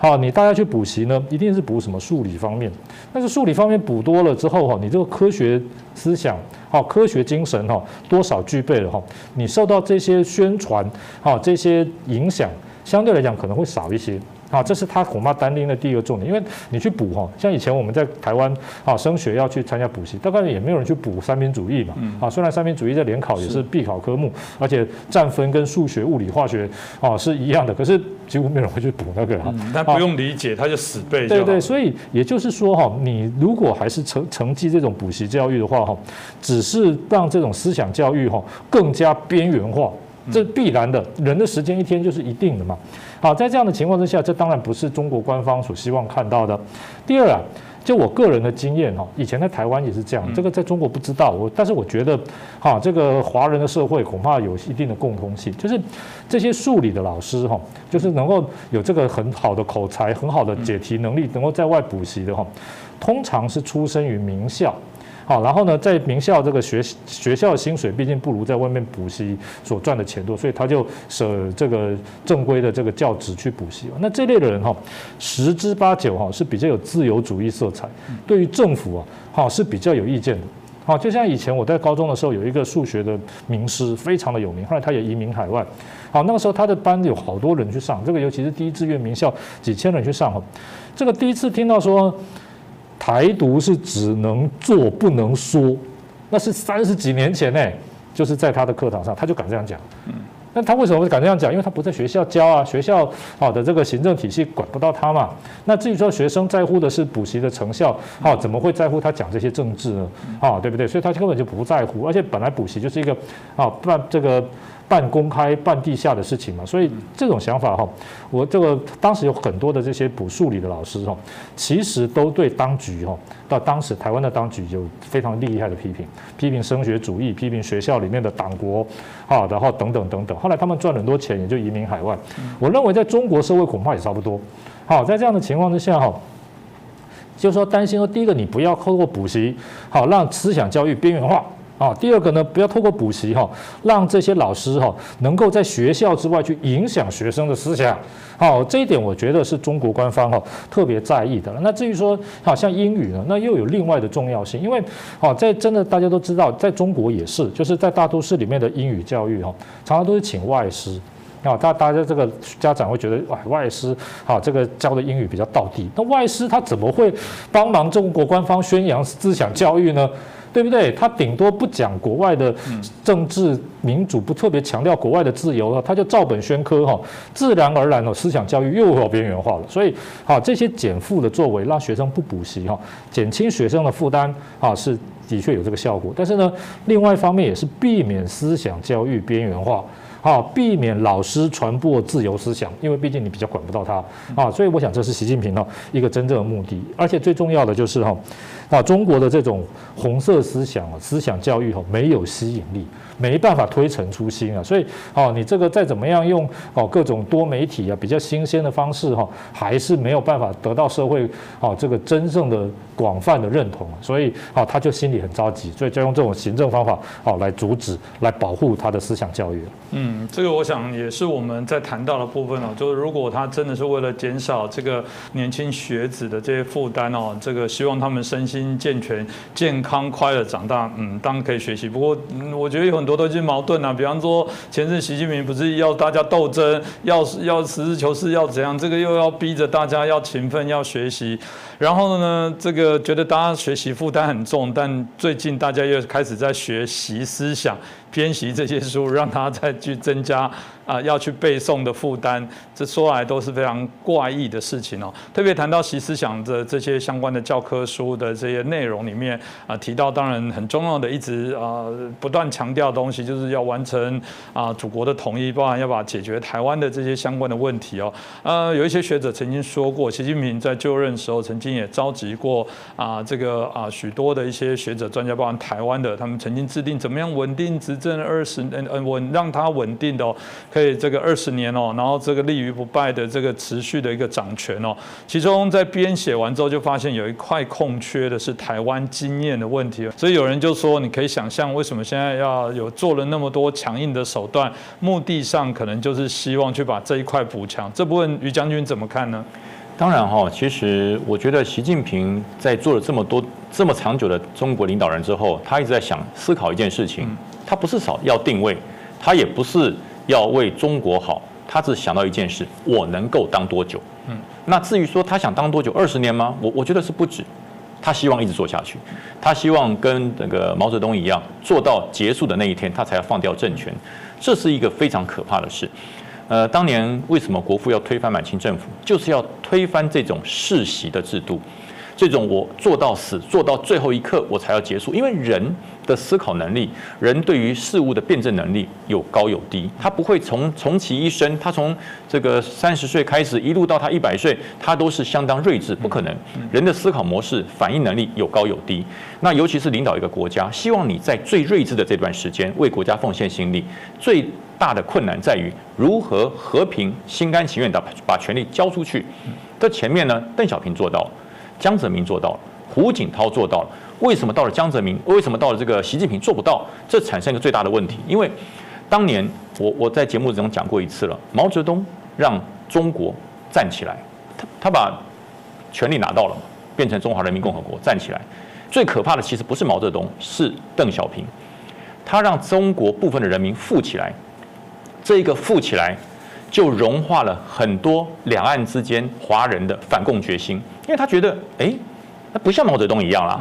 啊，你大家去补习呢，一定是补什么数理方面。但是数理方面补多了之后哈，你这个科学思想、好科学精神哈，多少具备了哈，你受到这些宣传、哈这些影响，相对来讲可能会少一些。啊，这是他恐怕单拎的第一个重点，因为你去补哈，像以前我们在台湾啊升学要去参加补习，大概也没有人去补三民主义嘛。啊，虽然三民主义在联考也是必考科目，而且占分跟数学、物理、化学啊是一样的，可是几乎没有人会去补那个哈。他不用理解，他就死背。对对，所以也就是说哈，你如果还是成成绩这种补习教育的话哈，只是让这种思想教育哈更加边缘化。这必然的，人的时间一天就是一定的嘛。好，在这样的情况之下，这当然不是中国官方所希望看到的。第二啊，就我个人的经验哈，以前在台湾也是这样，这个在中国不知道我，但是我觉得，哈，这个华人的社会恐怕有一定的共通性，就是这些数理的老师哈，就是能够有这个很好的口才、很好的解题能力，能够在外补习的哈，通常是出生于名校。好，然后呢，在名校这个学学校薪水毕竟不如在外面补习所赚的钱多，所以他就舍这个正规的这个教职去补习。那这类的人哈，十之八九哈是比较有自由主义色彩，对于政府啊，哈是比较有意见的。好，就像以前我在高中的时候，有一个数学的名师，非常的有名，后来他也移民海外。好，那个时候他的班有好多人去上，这个尤其是第一志愿名校，几千人去上哈。这个第一次听到说。台独是只能做不能说，那是三十几年前呢，就是在他的课堂上，他就敢这样讲。嗯，那他为什么会敢这样讲？因为他不在学校教啊，学校好的这个行政体系管不到他嘛。那至于说学生在乎的是补习的成效，好，怎么会在乎他讲这些政治呢？啊，对不对？所以他根本就不在乎，而且本来补习就是一个啊，办这个半公开半地下的事情嘛。所以这种想法哈，我这个当时有很多的这些补数理的老师哈，其实都对当局哈，到当时台湾的当局有非常厉害的批评，批评升学主义，批评学校里面的党国啊，然后等等等等。后来他们赚很多钱，也就移民海外。我认为在中国社会恐怕也差不多。好，在这样的情况之下哈。就是说，担心说，第一个，你不要透过补习，好让思想教育边缘化啊；第二个呢，不要透过补习哈，让这些老师哈能够在学校之外去影响学生的思想。好，这一点我觉得是中国官方哈特别在意的。那至于说，好像英语呢，那又有另外的重要性，因为好在真的大家都知道，在中国也是，就是在大都市里面的英语教育哈，常常都是请外师。啊，大大家这个家长会觉得，哇，外师，好，这个教的英语比较到地。那外师他怎么会帮忙中国官方宣扬思想教育呢？对不对？他顶多不讲国外的政治民主，不特别强调国外的自由了，他就照本宣科哈，自然而然的思想教育又要边缘化了。所以，好，这些减负的作为，让学生不补习哈，减轻学生的负担啊，是的确有这个效果。但是呢，另外一方面也是避免思想教育边缘化。好，避免老师传播自由思想，因为毕竟你比较管不到他啊，所以我想这是习近平呢一个真正的目的，而且最重要的就是哈，啊，中国的这种红色思想啊，思想教育哈没有吸引力。没办法推陈出新啊，所以哦，你这个再怎么样用哦各种多媒体啊比较新鲜的方式哈，还是没有办法得到社会哦这个真正的广泛的认同，所以哦他就心里很着急，所以就用这种行政方法哦来阻止、来保护他的思想教育。嗯，这个我想也是我们在谈到的部分哦，就是如果他真的是为了减少这个年轻学子的这些负担哦，这个希望他们身心心健全、健康快乐长大，嗯，当然可以学习。不过，我觉得有很多都是矛盾啊，比方说前阵习近平不是要大家斗争，要要实事求是，要怎样？这个又要逼着大家要勤奋，要学习。然后呢，这个觉得大家学习负担很重，但最近大家又开始在学习思想。编习这些书，让他再去增加啊，要去背诵的负担，这说来都是非常怪异的事情哦。特别谈到习思想的这些相关的教科书的这些内容里面啊，提到当然很重要的，一直啊不断强调东西，就是要完成啊祖国的统一，包含要把解决台湾的这些相关的问题哦。呃，有一些学者曾经说过，习近平在就任时候曾经也召集过啊这个啊许多的一些学者专家，包含台湾的，他们曾经制定怎么样稳定执。这二十嗯嗯稳让它稳定的哦，可以这个二十年哦，然后这个立于不败的这个持续的一个掌权哦。其中在编写完之后，就发现有一块空缺的是台湾经验的问题，所以有人就说，你可以想象为什么现在要有做了那么多强硬的手段，目的上可能就是希望去把这一块补强。这部分于将军怎么看呢？当然哈，其实我觉得习近平在做了这么多这么长久的中国领导人之后，他一直在想思考一件事情。他不是少要定位，他也不是要为中国好，他只想到一件事：我能够当多久？嗯，那至于说他想当多久，二十年吗？我我觉得是不止，他希望一直做下去，他希望跟那个毛泽东一样，做到结束的那一天，他才要放掉政权。这是一个非常可怕的事。呃，当年为什么国父要推翻满清政府，就是要推翻这种世袭的制度。这种我做到死，做到最后一刻我才要结束，因为人的思考能力，人对于事物的辩证能力有高有低，他不会从从其一生，他从这个三十岁开始一路到他一百岁，他都是相当睿智，不可能。人的思考模式、反应能力有高有低，那尤其是领导一个国家，希望你在最睿智的这段时间为国家奉献心力，最大的困难在于如何和平、心甘情愿的把权力交出去。这前面呢，邓小平做到。江泽民做到了，胡锦涛做到了，为什么到了江泽民，为什么到了这个习近平做不到？这产生一个最大的问题，因为当年我我在节目中讲过一次了，毛泽东让中国站起来，他他把权力拿到了，变成中华人民共和国站起来。最可怕的其实不是毛泽东，是邓小平，他让中国部分的人民富起来，这个富起来。就融化了很多两岸之间华人的反共决心，因为他觉得，哎，那不像毛泽东一样啦。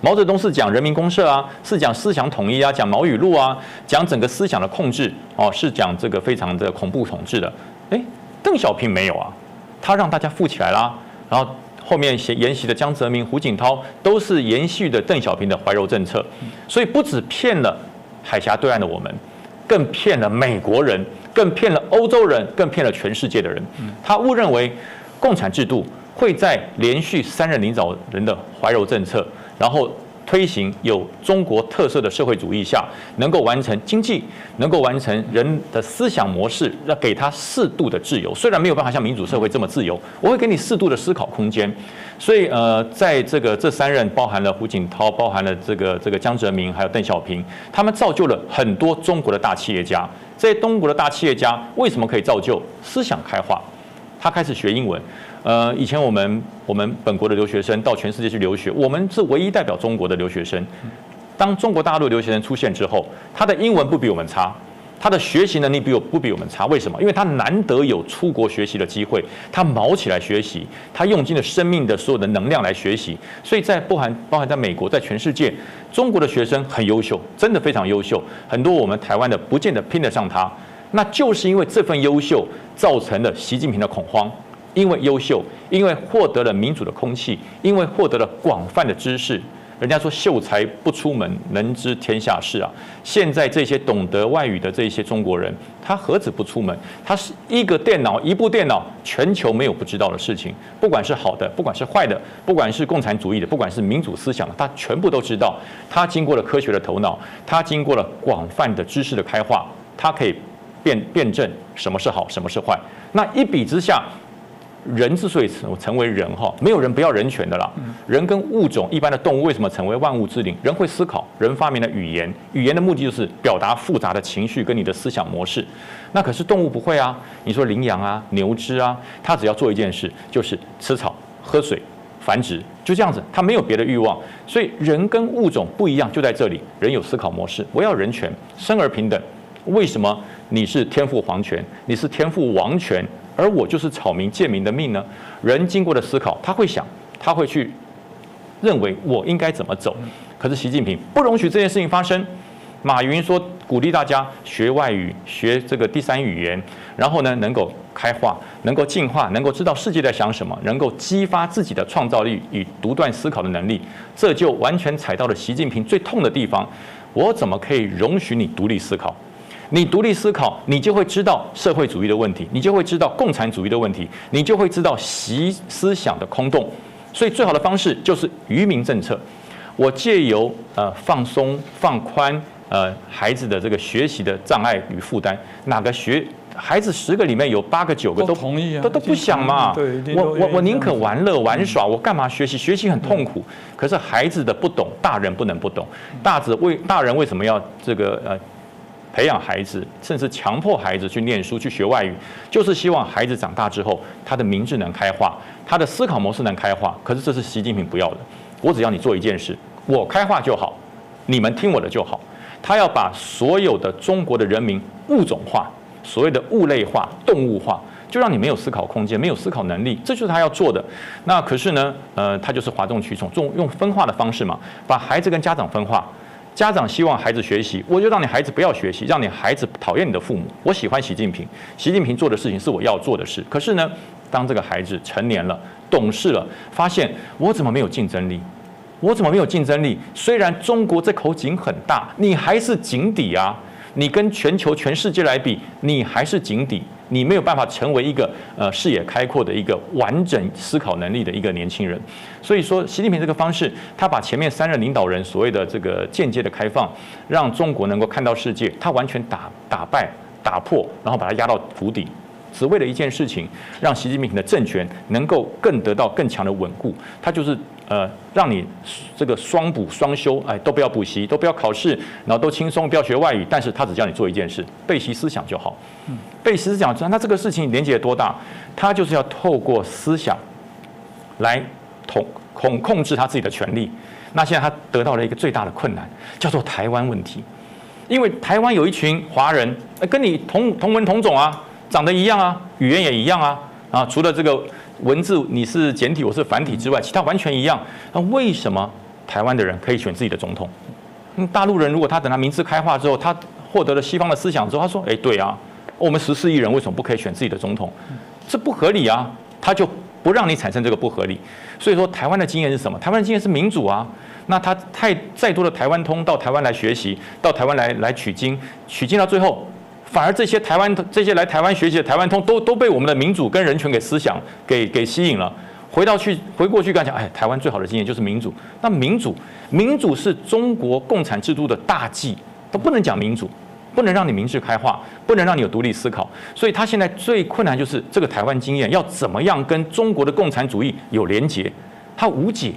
毛泽东是讲人民公社啊，是讲思想统一啊，讲毛语录啊，讲整个思想的控制哦，是讲这个非常的恐怖统治的。哎，邓小平没有啊，他让大家富起来啦。然后后面沿沿袭的江泽民、胡锦涛都是延续的邓小平的怀柔政策，所以不止骗了海峡对岸的我们。更骗了美国人，更骗了欧洲人，更骗了全世界的人。他误认为共产制度会在连续三任领导人的怀柔政策，然后。推行有中国特色的社会主义下，能够完成经济，能够完成人的思想模式，要给他适度的自由。虽然没有办法像民主社会这么自由，我会给你适度的思考空间。所以，呃，在这个这三任，包含了胡锦涛，包含了这个这个江泽民，还有邓小平，他们造就了很多中国的大企业家。这些中国的大企业家为什么可以造就思想开化？他开始学英文。呃，以前我们我们本国的留学生到全世界去留学，我们是唯一代表中国的留学生。当中国大陆留学生出现之后，他的英文不比我们差，他的学习能力比我不比我们差。为什么？因为他难得有出国学习的机会，他卯起来学习，他用尽了生命的所有的能量来学习。所以在包含包含在美国，在全世界，中国的学生很优秀，真的非常优秀。很多我们台湾的不见得拼得上他，那就是因为这份优秀造成了习近平的恐慌。因为优秀，因为获得了民主的空气，因为获得了广泛的知识。人家说秀才不出门，能知天下事啊。现在这些懂得外语的这些中国人，他何止不出门？他是一个电脑，一部电脑，全球没有不知道的事情。不管是好的，不管是坏的，不管是共产主义的，不管是民主思想的，他全部都知道。他经过了科学的头脑，他经过了广泛的知识的开化，他可以辨辨证什么是好，什么是坏。那一比之下。人之所以成成为人哈，没有人不要人权的啦。人跟物种一般的动物为什么成为万物之灵？人会思考，人发明了语言，语言的目的就是表达复杂的情绪跟你的思想模式。那可是动物不会啊。你说羚羊啊、牛只啊，它只要做一件事，就是吃草、喝水、繁殖，就这样子，它没有别的欲望。所以人跟物种不一样，就在这里，人有思考模式。我要人权，生而平等。为什么你是天赋皇权，你是天赋王权？而我就是草民贱民的命呢？人经过的思考，他会想，他会去认为我应该怎么走。可是习近平不容许这件事情发生。马云说鼓励大家学外语，学这个第三语言，然后呢能够开化，能够进化，能够知道世界在想什么，能够激发自己的创造力与独断思考的能力。这就完全踩到了习近平最痛的地方。我怎么可以容许你独立思考？你独立思考，你就会知道社会主义的问题，你就会知道共产主义的问题，你就会知道习思想的空洞。所以最好的方式就是愚民政策。我借由呃放松放宽呃孩子的这个学习的障碍与负担，哪个学孩子十个里面有八个九个都同意啊，都都不想嘛。对，我我我宁可玩乐玩耍，我干嘛学习？学习很痛苦。可是孩子的不懂，大人不能不懂。大子为大人为什么要这个呃？培养孩子，甚至强迫孩子去念书、去学外语，就是希望孩子长大之后，他的明智能开化，他的思考模式能开化。可是这是习近平不要的。我只要你做一件事，我开化就好，你们听我的就好。他要把所有的中国的人民物种化，所谓的物类化、动物化，就让你没有思考空间，没有思考能力，这就是他要做的。那可是呢，呃，他就是哗众取宠，用用分化的方式嘛，把孩子跟家长分化。家长希望孩子学习，我就让你孩子不要学习，让你孩子讨厌你的父母。我喜欢习近平，习近平做的事情是我要做的事。可是呢，当这个孩子成年了、懂事了，发现我怎么没有竞争力？我怎么没有竞争力？虽然中国这口井很大，你还是井底啊！你跟全球、全世界来比，你还是井底。你没有办法成为一个呃视野开阔的一个完整思考能力的一个年轻人，所以说习近平这个方式，他把前面三任领导人所谓的这个间接的开放，让中国能够看到世界，他完全打打败、打破，然后把它压到谷底。只为了一件事情，让习近平的政权能够更得到更强的稳固。他就是呃，让你这个双补双修，哎，都不要补习，都不要考试，然后都轻松，不要学外语。但是他只叫你做一件事，背习思想就好。背习思想，那这个事情连接多大？他就是要透过思想来统控控制他自己的权利。那现在他得到了一个最大的困难，叫做台湾问题。因为台湾有一群华人，跟你同同文同种啊。长得一样啊，语言也一样啊，啊，除了这个文字你是简体，我是繁体之外，其他完全一样。那为什么台湾的人可以选自己的总统？大陆人如果他等他名字开化之后，他获得了西方的思想之后，他说：“哎，对啊，我们十四亿人为什么不可以选自己的总统？这不合理啊！”他就不让你产生这个不合理。所以说，台湾的经验是什么？台湾的经验是民主啊。那他太再多的台湾通到台湾来学习，到台湾来来取经，取经到最后，反而这些台湾这些来台湾学习的台湾通都都被我们的民主跟人权给思想给给吸引了。回到去回过去刚讲，哎，台湾最好的经验就是民主。那民主，民主是中国共产制度的大忌，都不能讲民主。不能让你明智开化，不能让你有独立思考，所以他现在最困难就是这个台湾经验要怎么样跟中国的共产主义有连结，他无解。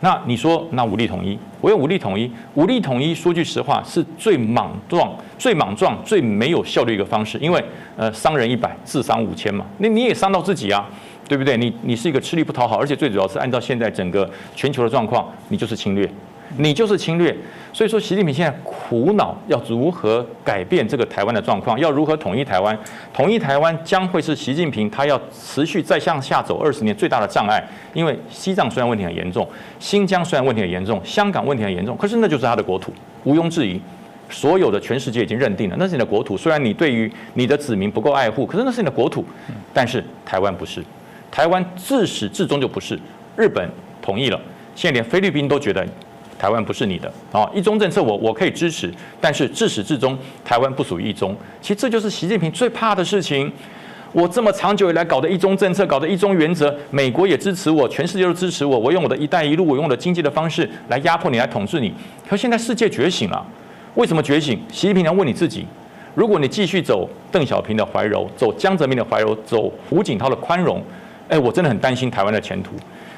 那你说那武力统一，我用武力统一，武力统一说句实话是最莽撞、最莽撞、最没有效率一个方式，因为呃伤人一百，自伤五千嘛，那你也伤到自己啊，对不对？你你是一个吃力不讨好，而且最主要是按照现在整个全球的状况，你就是侵略。你就是侵略，所以说习近平现在苦恼要如何改变这个台湾的状况，要如何统一台湾？统一台湾将会是习近平他要持续再向下走二十年最大的障碍。因为西藏虽然问题很严重，新疆虽然问题很严重，香港问题很严重，可是那就是他的国土，毋庸置疑。所有的全世界已经认定了，那是你的国土。虽然你对于你的子民不够爱护，可是那是你的国土。但是台湾不是，台湾自始至终就不是。日本同意了，现在连菲律宾都觉得。台湾不是你的啊！一中政策我我可以支持，但是自始至终台湾不属于一中。其实这就是习近平最怕的事情。我这么长久以来搞的一中政策，搞的一中原则，美国也支持我，全世界都支持我。我用我的一带一路，我用我的经济的方式来压迫你，来统治你。可现在世界觉醒了，为什么觉醒？习近平要问你自己：如果你继续走邓小平的怀柔，走江泽民的怀柔，走胡锦涛的宽容，哎，我真的很担心台湾的前途。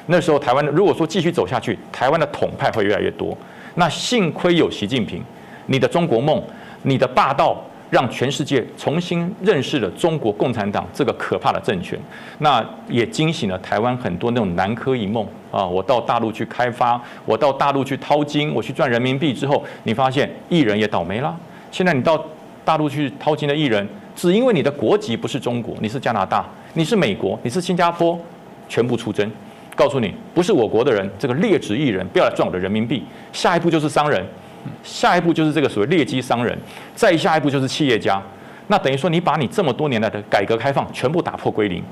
那时候台湾如果说继续走下去，台湾的统派会越来越多。那幸亏有习近平，你的中国梦，你的霸道，让全世界重新认识了中国共产党这个可怕的政权。那也惊醒了台湾很多那种南柯一梦啊！我到大陆去开发，我到大陆去掏金，我去赚人民币之后，你发现艺人也倒霉了。现在你到大陆去掏金的艺人，只因为你的国籍不是中国，你是加拿大，你是美国，你是新加坡，全部出征。告诉你，不是我国的人，这个劣质艺人不要来赚我的人民币。下一步就是商人，下一步就是这个所谓劣迹商人，再下一步就是企业家。那等于说，你把你这么多年来的改革开放全部打破归零，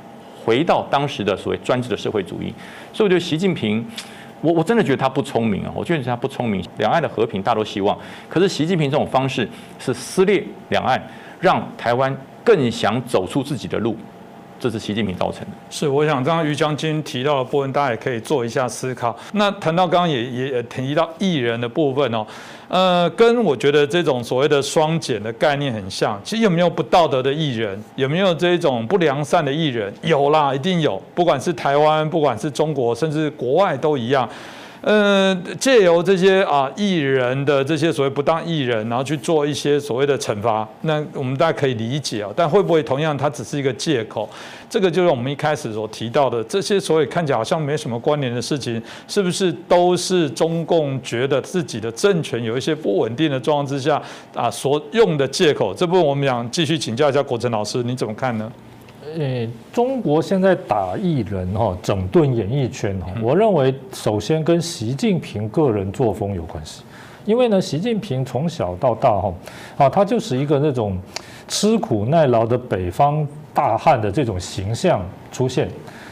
回到当时的所谓专制的社会主义。所以，我觉得习近平，我我真的觉得他不聪明啊！我觉得他不聪明。两岸的和平大多希望，可是习近平这种方式是撕裂两岸，让台湾更想走出自己的路。这是习近平造成的。是，我想刚刚于将军提到的部分，大家也可以做一下思考。那谈到刚刚也也提到艺人的部分哦，呃，跟我觉得这种所谓的双减的概念很像。其实有没有不道德的艺人？有没有这种不良善的艺人？有啦，一定有。不管是台湾，不管是中国，甚至国外都一样。嗯，借由这些啊艺人的这些所谓不当艺人，然后去做一些所谓的惩罚，那我们大家可以理解啊。但会不会同样，它只是一个借口？这个就是我们一开始所提到的这些所谓看起来好像没什么关联的事情，是不是都是中共觉得自己的政权有一些不稳定的状况之下啊所用的借口？这部分我们想继续请教一下国成老师，你怎么看呢？呃，中国现在打艺人哈，整顿演艺圈哈，我认为首先跟习近平个人作风有关系，因为呢，习近平从小到大哈，啊，他就是一个那种吃苦耐劳的北方大汉的这种形象出现。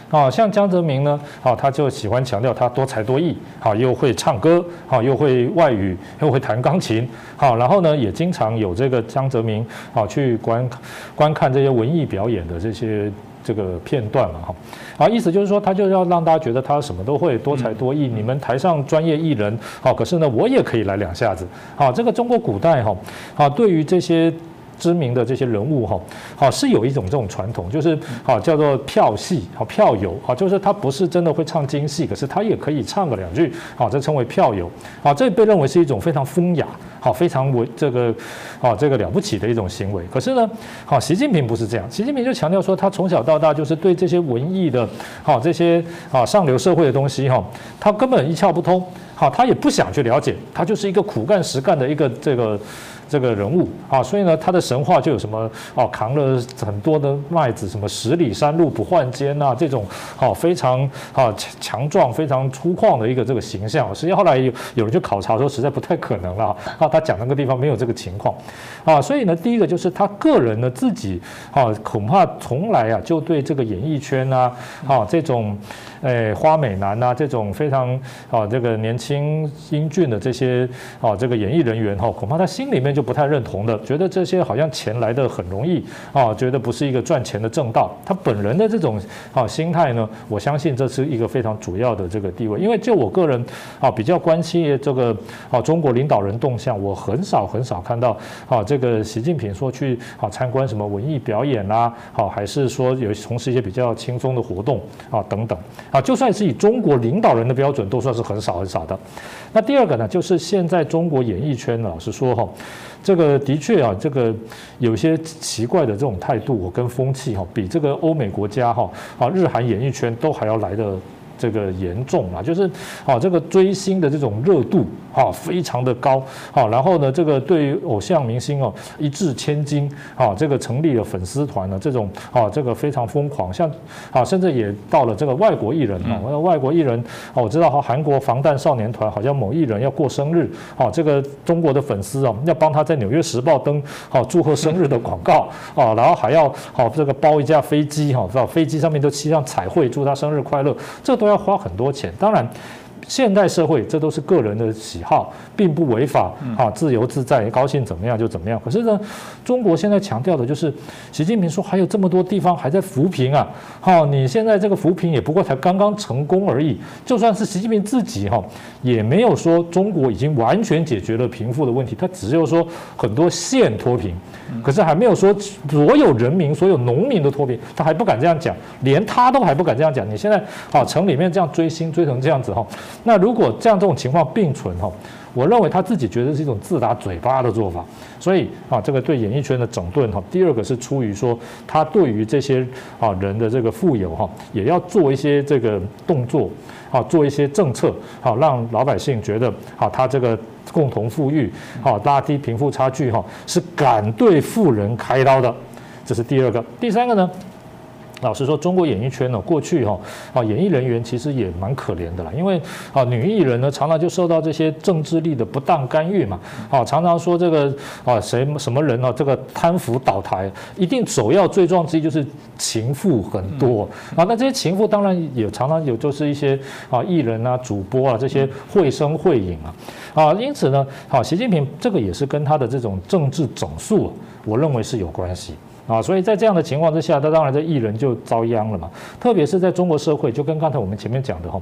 啊，像江泽民呢，啊，他就喜欢强调他多才多艺，啊，又会唱歌，啊，又会外语，又会弹钢琴，好，然后呢，也经常有这个江泽民，啊，去观观看这些文艺表演的这些这个片段嘛，哈，啊，意思就是说，他就要让大家觉得他什么都会，多才多艺。你们台上专业艺人，好，可是呢，我也可以来两下子，好，这个中国古代哈，啊，对于这些。知名的这些人物哈，好是有一种这种传统，就是好叫做票戏，好票友，好就是他不是真的会唱京戏，可是他也可以唱个两句，好这称为票友，好这被认为是一种非常风雅，好非常为这个，好这个了不起的一种行为。可是呢，好习近平不是这样，习近平就强调说，他从小到大就是对这些文艺的，好这些啊上流社会的东西哈，他根本一窍不通，好他也不想去了解，他就是一个苦干实干的一个这个。这个人物啊，所以呢，他的神话就有什么哦，扛了很多的麦子，什么十里山路不换肩呐，这种哦非常啊强壮、非常粗犷的一个这个形象。实际上后来有有人去考察说，实在不太可能了啊，他讲那个地方没有这个情况啊。所以呢，第一个就是他个人呢自己啊，恐怕从来啊就对这个演艺圈啊啊这种诶花美男啊这种非常啊这个年轻英俊的这些啊这个演艺人员哈，恐怕他心里面就不太认同的，觉得这些好像钱来的很容易啊，觉得不是一个赚钱的正道。他本人的这种啊心态呢，我相信这是一个非常主要的这个地位。因为就我个人啊比较关心这个啊中国领导人动向，我很少很少看到啊这个习近平说去啊参观什么文艺表演啦，好还是说有从事一些比较轻松的活动啊等等啊，就算是以中国领导人的标准，都算是很少很少的。那第二个呢，就是现在中国演艺圈呢，老实说哈，这个的确啊，这个有些奇怪的这种态度跟风气哈，比这个欧美国家哈啊日韩演艺圈都还要来的。这个严重啊，就是啊，这个追星的这种热度啊，非常的高啊。然后呢，这个对于偶像明星哦，一掷千金啊，这个成立了粉丝团呢，这种啊，这个非常疯狂。像啊，甚至也到了这个外国艺人啊，外国艺人哦，我知道哈，韩国防弹少年团好像某艺人要过生日啊，这个中国的粉丝啊，要帮他在《纽约时报》登好祝贺生日的广告啊，然后还要好这个包一架飞机哈，知道飞机上面都漆上彩绘，祝他生日快乐，这都。要花很多钱，当然，现代社会这都是个人的喜好，并不违法啊，自由自在，高兴怎么样就怎么样。可是呢，中国现在强调的就是，习近平说还有这么多地方还在扶贫啊，哈，你现在这个扶贫也不过才刚刚成功而已。就算是习近平自己哈，也没有说中国已经完全解决了贫富的问题，他只有说很多县脱贫。可是还没有说所有人民、所有农民都脱贫，他还不敢这样讲，连他都还不敢这样讲。你现在啊，城里面这样追星追成这样子哈，那如果这样这种情况并存哈，我认为他自己觉得是一种自打嘴巴的做法。所以啊，这个对演艺圈的整顿哈，第二个是出于说他对于这些啊人的这个富有哈，也要做一些这个动作啊，做一些政策好，让老百姓觉得啊，他这个。共同富裕，好拉低贫富差距，哈是敢对富人开刀的，这是第二个。第三个呢？老实说，中国演艺圈呢，过去哈啊，演艺人员其实也蛮可怜的啦，因为啊，女艺人呢常常就受到这些政治力的不当干预嘛，啊，常常说这个啊谁什么人啊，这个贪腐倒台，一定首要罪状之一就是情妇很多。啊，那这些情妇当然也常常有就是一些啊艺人啊、主播啊这些会声会影啊，啊，因此呢，好，习近平这个也是跟他的这种政治整肃，我认为是有关系。啊，所以在这样的情况之下，他当然这艺人就遭殃了嘛。特别是在中国社会，就跟刚才我们前面讲的哈，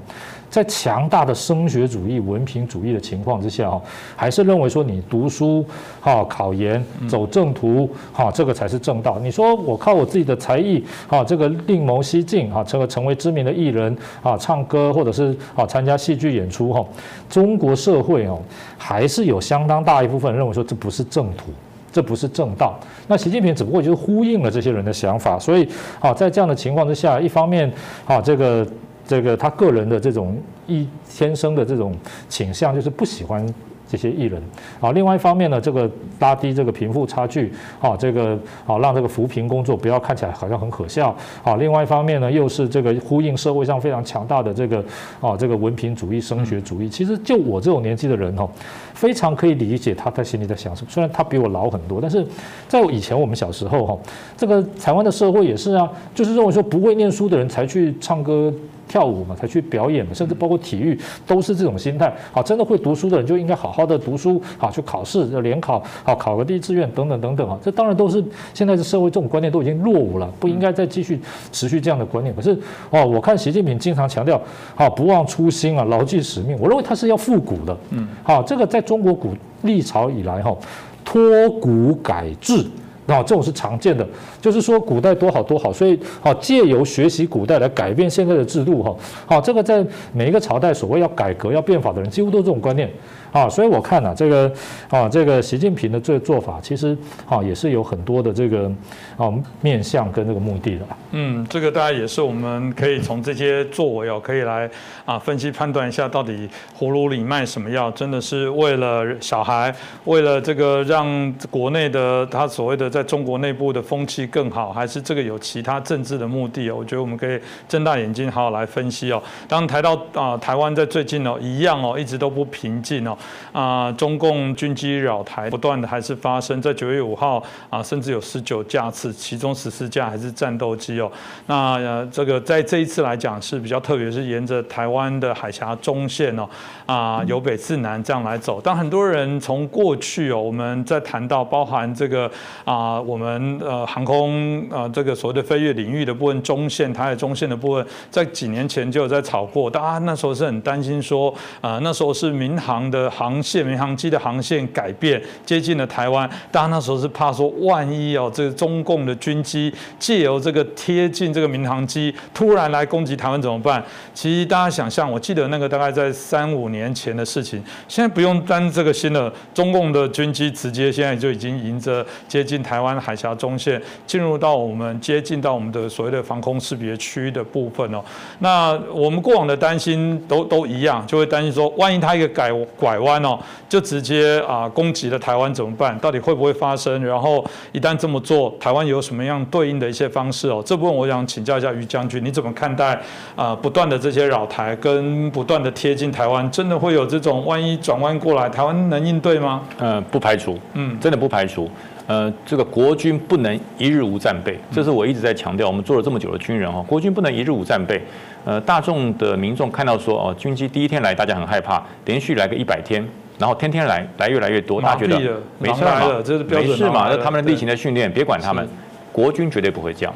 在强大的升学主义、文凭主义的情况之下哈，还是认为说你读书、哈考研、走正途、哈这个才是正道。你说我靠我自己的才艺、哈这个另谋蹊径、哈这个成为知名的艺人、啊唱歌或者是啊参加戏剧演出哈，中国社会哦还是有相当大一部分认为说这不是正途。这不是正道。那习近平只不过就是呼应了这些人的想法，所以啊，在这样的情况之下，一方面啊，这个这个他个人的这种一天生的这种倾向就是不喜欢。这些艺人啊，另外一方面呢，这个拉低这个贫富差距啊，这个啊让这个扶贫工作不要看起来好像很可笑啊。另外一方面呢，又是这个呼应社会上非常强大的这个啊这个文凭主义、升学主义。其实就我这种年纪的人哦，非常可以理解他在心里在想什么。虽然他比我老很多，但是在以前我们小时候哈，这个台湾的社会也是啊，就是认为说不会念书的人才去唱歌。跳舞嘛，才去表演嘛，甚至包括体育都是这种心态。好，真的会读书的人就应该好好的读书，好去考试，要联考，好考个第一志愿等等等等啊。这当然都是现在的社会这种观念都已经落伍了，不应该再继续持续这样的观念。可是哦，我看习近平经常强调，好不忘初心啊，牢记使命。我认为他是要复古的，嗯，好，这个在中国古历朝以来哈，脱古改制。那这种是常见的，就是说古代多好多好，所以好借由学习古代来改变现在的制度哈。好，这个在每一个朝代所谓要改革要变法的人，几乎都是这种观念。啊，所以我看呢，这个啊，这个习近平的这个做法，其实啊也是有很多的这个啊面向跟这个目的的。嗯，这个大家也是我们可以从这些作为哦，可以来啊分析判断一下，到底葫芦里卖什么药，真的是为了小孩，为了这个让国内的他所谓的。在中国内部的风气更好，还是这个有其他政治的目的哦？我觉得我们可以睁大眼睛好好来分析哦。当谈到啊，台湾在最近哦一样哦，一直都不平静哦啊，中共军机扰台不断的还是发生在九月五号啊，甚至有十九架次，其中十四架还是战斗机哦。那，这个在这一次来讲是比较特别，是沿着台湾的海峡中线哦啊，由北至南这样来走。但很多人从过去哦，我们在谈到包含这个啊，我们呃航空呃这个所谓的飞跃领域的部分，中线台海中线的部分，在几年前就有在炒过，大家那时候是很担心说啊，那时候是民航的航线、民航机的航线改变，接近了台湾，大家那时候是怕说，万一哦，这个中共的军机借由这个贴近这个民航机，突然来攻击台湾怎么办？其实大家想象，我记得那个大概在三五年前的事情，现在不用担这个心了，中共的军机直接现在就已经迎着接近台湾海峡中线，进入到我们接近到我们的所谓的防空识别区的部分哦。那我们过往的担心都都一样，就会担心说，万一它一个改拐弯哦，就直接啊攻击了台湾怎么办？到底会不会发生？然后一旦这么做，台湾有什么样对应的一些方式哦？这部分我想请教一下于将军，你怎么看待啊不断的这些扰台跟不断的贴近台湾，真的会有这种万一转弯过来，台湾能应对吗？嗯，不排除，嗯，真的不排除。呃，这个国军不能一日无战备，这是我一直在强调。我们做了这么久的军人哈，国军不能一日无战备。呃，大众的民众看到说哦，军机第一天来，大家很害怕，连续来个一百天，然后天天来，来越来越多，大家觉得没事嘛，没事嘛，那他们的例行的训练，别管他们。国军绝对不会这样，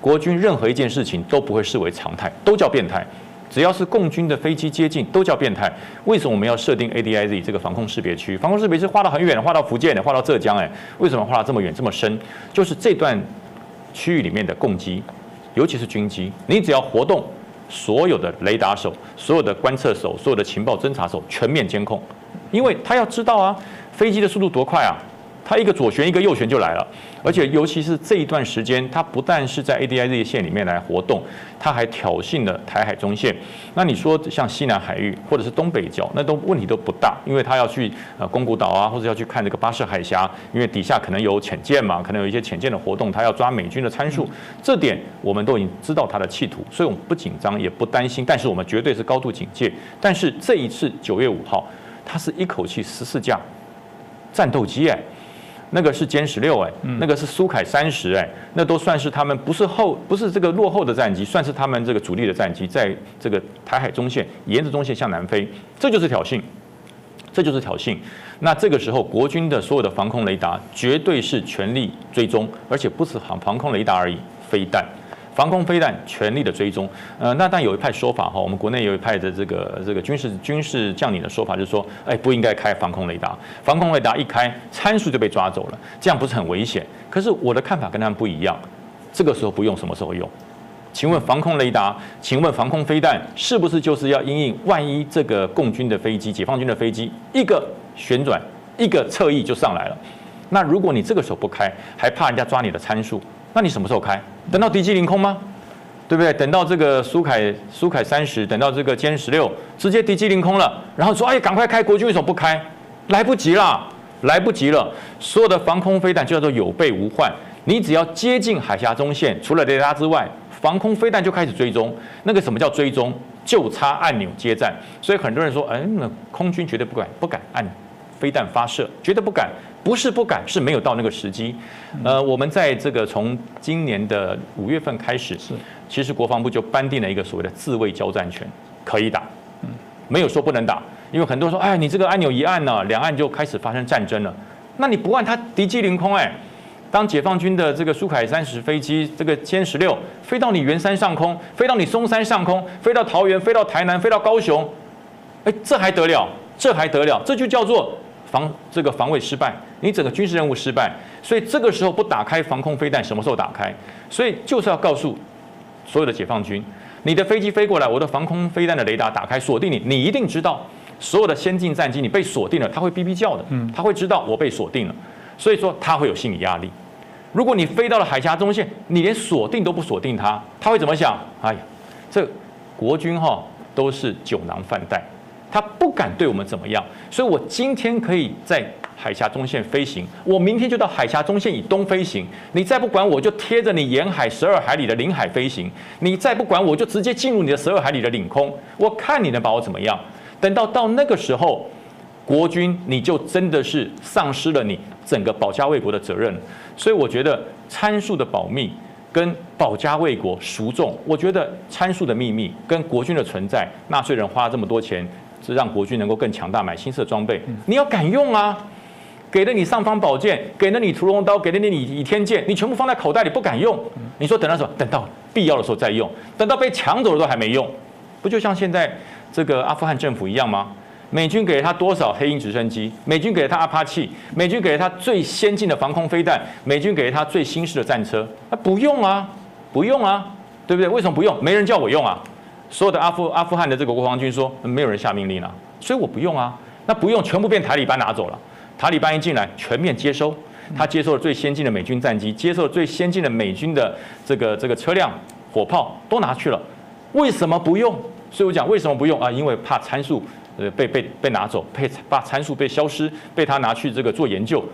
国军任何一件事情都不会视为常态，都叫变态。只要是共军的飞机接近，都叫变态。为什么我们要设定 ADIZ 这个防空识别区？防空识别区画到很远，画到福建的，画到浙江，哎，为什么画到这么远这么深？就是这段区域里面的共机，尤其是军机，你只要活动，所有的雷达手、所有的观测手、所有的情报侦察手全面监控，因为他要知道啊，飞机的速度多快啊。它一个左旋一个右旋就来了，而且尤其是这一段时间，它不但是在 ADIZ 线里面来活动，它还挑衅了台海中线。那你说像西南海域或者是东北角，那都问题都不大，因为它要去呃宫古岛啊，或者要去看这个巴士海峡，因为底下可能有潜舰嘛，可能有一些潜舰的活动，它要抓美军的参数，这点我们都已经知道它的企图，所以我们不紧张也不担心，但是我们绝对是高度警戒。但是这一次九月五号，它是一口气十四架战斗机哎。那个是歼十六哎，那个是苏凯三十哎，那都算是他们不是后不是这个落后的战机，算是他们这个主力的战机，在这个台海中线沿着中线向南飞，这就是挑衅，这就是挑衅。那这个时候国军的所有的防空雷达绝对是全力追踪，而且不是防防空雷达而已，飞弹。防空飞弹全力的追踪，呃，那但有一派说法哈，我们国内有一派的这个这个军事军事将领的说法，就是说，哎，不应该开防空雷达，防空雷达一开，参数就被抓走了，这样不是很危险？可是我的看法跟他们不一样，这个时候不用，什么时候用？请问防空雷达，请问防空飞弹是不是就是要因应万一这个共军的飞机、解放军的飞机一个旋转，一个侧翼就上来了？那如果你这个时候不开，还怕人家抓你的参数？那你什么时候开？等到敌机凌空吗？对不对？等到这个苏凯苏凯三十，等到这个歼十六，直接敌机凌空了，然后说：“哎，赶快开！国军为什么不开？来不及了，来不及了！所有的防空飞弹就叫做有备无患。你只要接近海峡中线，除了雷达之外，防空飞弹就开始追踪。那个什么叫追踪？就差按钮接战。所以很多人说：，哎，那空军绝对不敢不敢按飞弹发射，绝对不敢。”不是不敢，是没有到那个时机。呃，我们在这个从今年的五月份开始，是其实国防部就颁定了一个所谓的自卫交战权，可以打，嗯，没有说不能打。因为很多人说，哎，你这个按钮一按呢，两岸就开始发生战争了。那你不按，它敌机凌空，哎，当解放军的这个苏凯三十飞机，这个歼十六飞到你圆山上空，飞到你松山上空，飞到桃园，飞到台南，飞到高雄，哎，这还得了？这还得了？这就叫做。防这个防卫失败，你整个军事任务失败，所以这个时候不打开防空飞弹，什么时候打开？所以就是要告诉所有的解放军，你的飞机飞过来，我的防空飞弹的雷达打开锁定你，你一定知道所有的先进战机你被锁定了，他会哔哔叫的，嗯，他会知道我被锁定了，所以说他会有心理压力。如果你飞到了海峡中线，你连锁定都不锁定他，他会怎么想？哎呀，这国军哈都是酒囊饭袋。他不敢对我们怎么样，所以我今天可以在海峡中线飞行，我明天就到海峡中线以东飞行。你再不管我，就贴着你沿海十二海里的领海飞行。你再不管我，就直接进入你的十二海里的领空。我看你能把我怎么样？等到到那个时候，国军你就真的是丧失了你整个保家卫国的责任。所以我觉得参数的保密跟保家卫国孰重？我觉得参数的秘密跟国军的存在，纳税人花了这么多钱。是让国军能够更强大，买新式装备，你要敢用啊！给了你尚方宝剑，给了你屠龙刀，给了你倚天剑，你全部放在口袋里不敢用。你说等到什么？等到必要的时候再用，等到被抢走了都还没用，不就像现在这个阿富汗政府一样吗？美军给了他多少黑鹰直升机？美军给了他阿帕奇？美军给了他最先进的防空飞弹？美军给了他最新式的战车？啊，不用啊，不用啊，对不对？为什么不用？没人叫我用啊。所有的阿富阿富汗的这个国防军说，没有人下命令了，所以我不用啊。那不用，全部变塔利班拿走了。塔利班一进来，全面接收，他接受了最先进的美军战机，接受了最先进的美军的这个这个车辆、火炮都拿去了。为什么不用？所以我讲为什么不用啊？因为怕参数呃被被被拿走，被怕参数被消失，被他拿去这个做研究，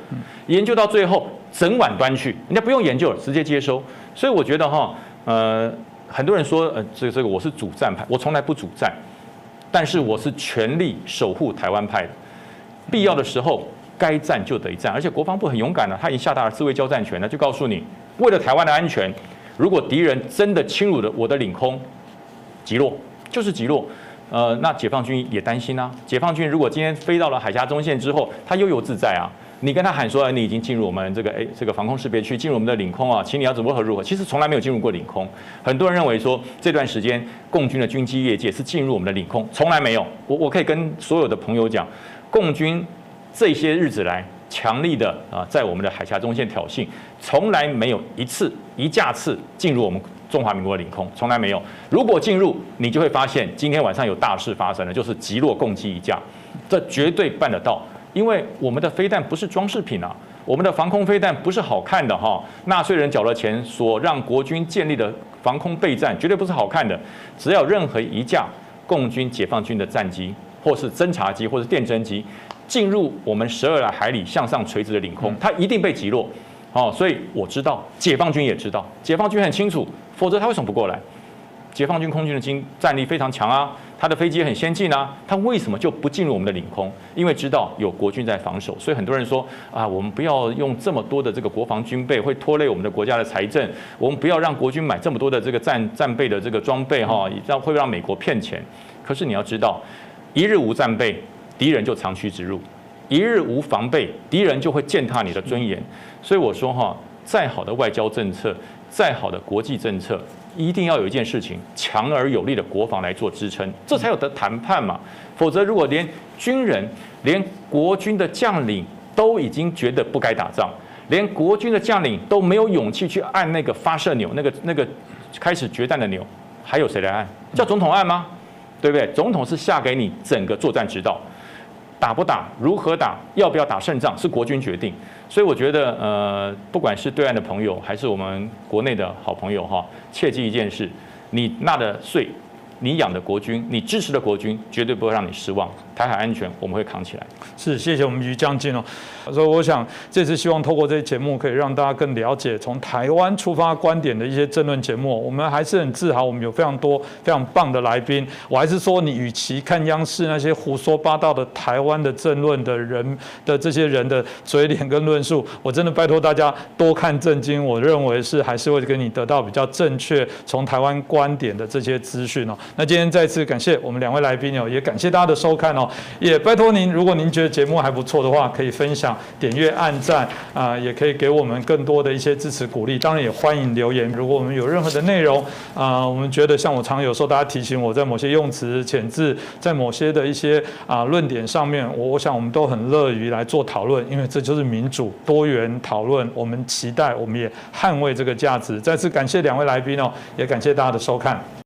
研究到最后整碗端去，人家不用研究了，直接接收。所以我觉得哈，呃。很多人说，呃，这个这个我是主战派，我从来不主战，但是我是全力守护台湾派的，必要的时候该战就得战，而且国防部很勇敢的，他已经下达了自卫交战权了，就告诉你，为了台湾的安全，如果敌人真的侵入了我的领空，击落就是击落，呃，那解放军也担心啊，解放军如果今天飞到了海峡中线之后，他悠游自在啊。你跟他喊说，你已经进入我们这个诶这个防空识别区，进入我们的领空啊，请你要怎么如何如何？其实从来没有进入过领空。很多人认为说这段时间共军的军机业界是进入我们的领空，从来没有。我我可以跟所有的朋友讲，共军这些日子来强力的啊，在我们的海峡中线挑衅，从来没有一次一架次进入我们中华民国领空，从来没有。如果进入，你就会发现今天晚上有大事发生了，就是击落共机一架，这绝对办得到。因为我们的飞弹不是装饰品啊，我们的防空飞弹不是好看的哈。纳税人缴了钱所让国军建立的防空备战绝对不是好看的。只要任何一架共军解放军的战机，或是侦察机，或是电侦机进入我们十二海里向上垂直的领空，它一定被击落。哦，所以我知道，解放军也知道，解放军很清楚，否则他为什么不过来？解放军空军的军战力非常强啊。他的飞机很先进啊，他为什么就不进入我们的领空？因为知道有国军在防守，所以很多人说啊，我们不要用这么多的这个国防军备，会拖累我们的国家的财政。我们不要让国军买这么多的这个战战备的这个装备哈，让会让美国骗钱。可是你要知道，一日无战备，敌人就长驱直入；一日无防备，敌人就会践踏你的尊严。所以我说哈，再好的外交政策，再好的国际政策。一定要有一件事情，强而有力的国防来做支撑，这才有得谈判嘛。否则，如果连军人、连国军的将领都已经觉得不该打仗，连国军的将领都没有勇气去按那个发射钮、那个那个开始决战的钮，还有谁来按？叫总统按吗？对不对？总统是下给你整个作战指导。打不打，如何打，要不要打胜仗，是国军决定。所以我觉得，呃，不管是对岸的朋友，还是我们国内的好朋友，哈，切记一件事：你纳的税。你养的国军，你支持的国军，绝对不会让你失望。台海安全，我们会扛起来。是，谢谢我们于将军哦。所以我想，这次希望透过这些节目，可以让大家更了解从台湾出发观点的一些争论节目。我们还是很自豪，我们有非常多非常棒的来宾。我还是说，你与其看央视那些胡说八道的台湾的政论的人 的这些人的嘴脸跟论述，我真的拜托大家多看正经。我认为是还是会跟你得到比较正确从台湾观点的这些资讯哦。那今天再次感谢我们两位来宾哦，也感谢大家的收看哦，也拜托您，如果您觉得节目还不错的话，可以分享、点阅、按赞啊，也可以给我们更多的一些支持鼓励。当然也欢迎留言，如果我们有任何的内容啊，我们觉得像我常有时候大家提醒我在某些用词遣字，在某些的一些啊论点上面，我我想我们都很乐于来做讨论，因为这就是民主多元讨论，我们期待，我们也捍卫这个价值。再次感谢两位来宾哦，也感谢大家的收看。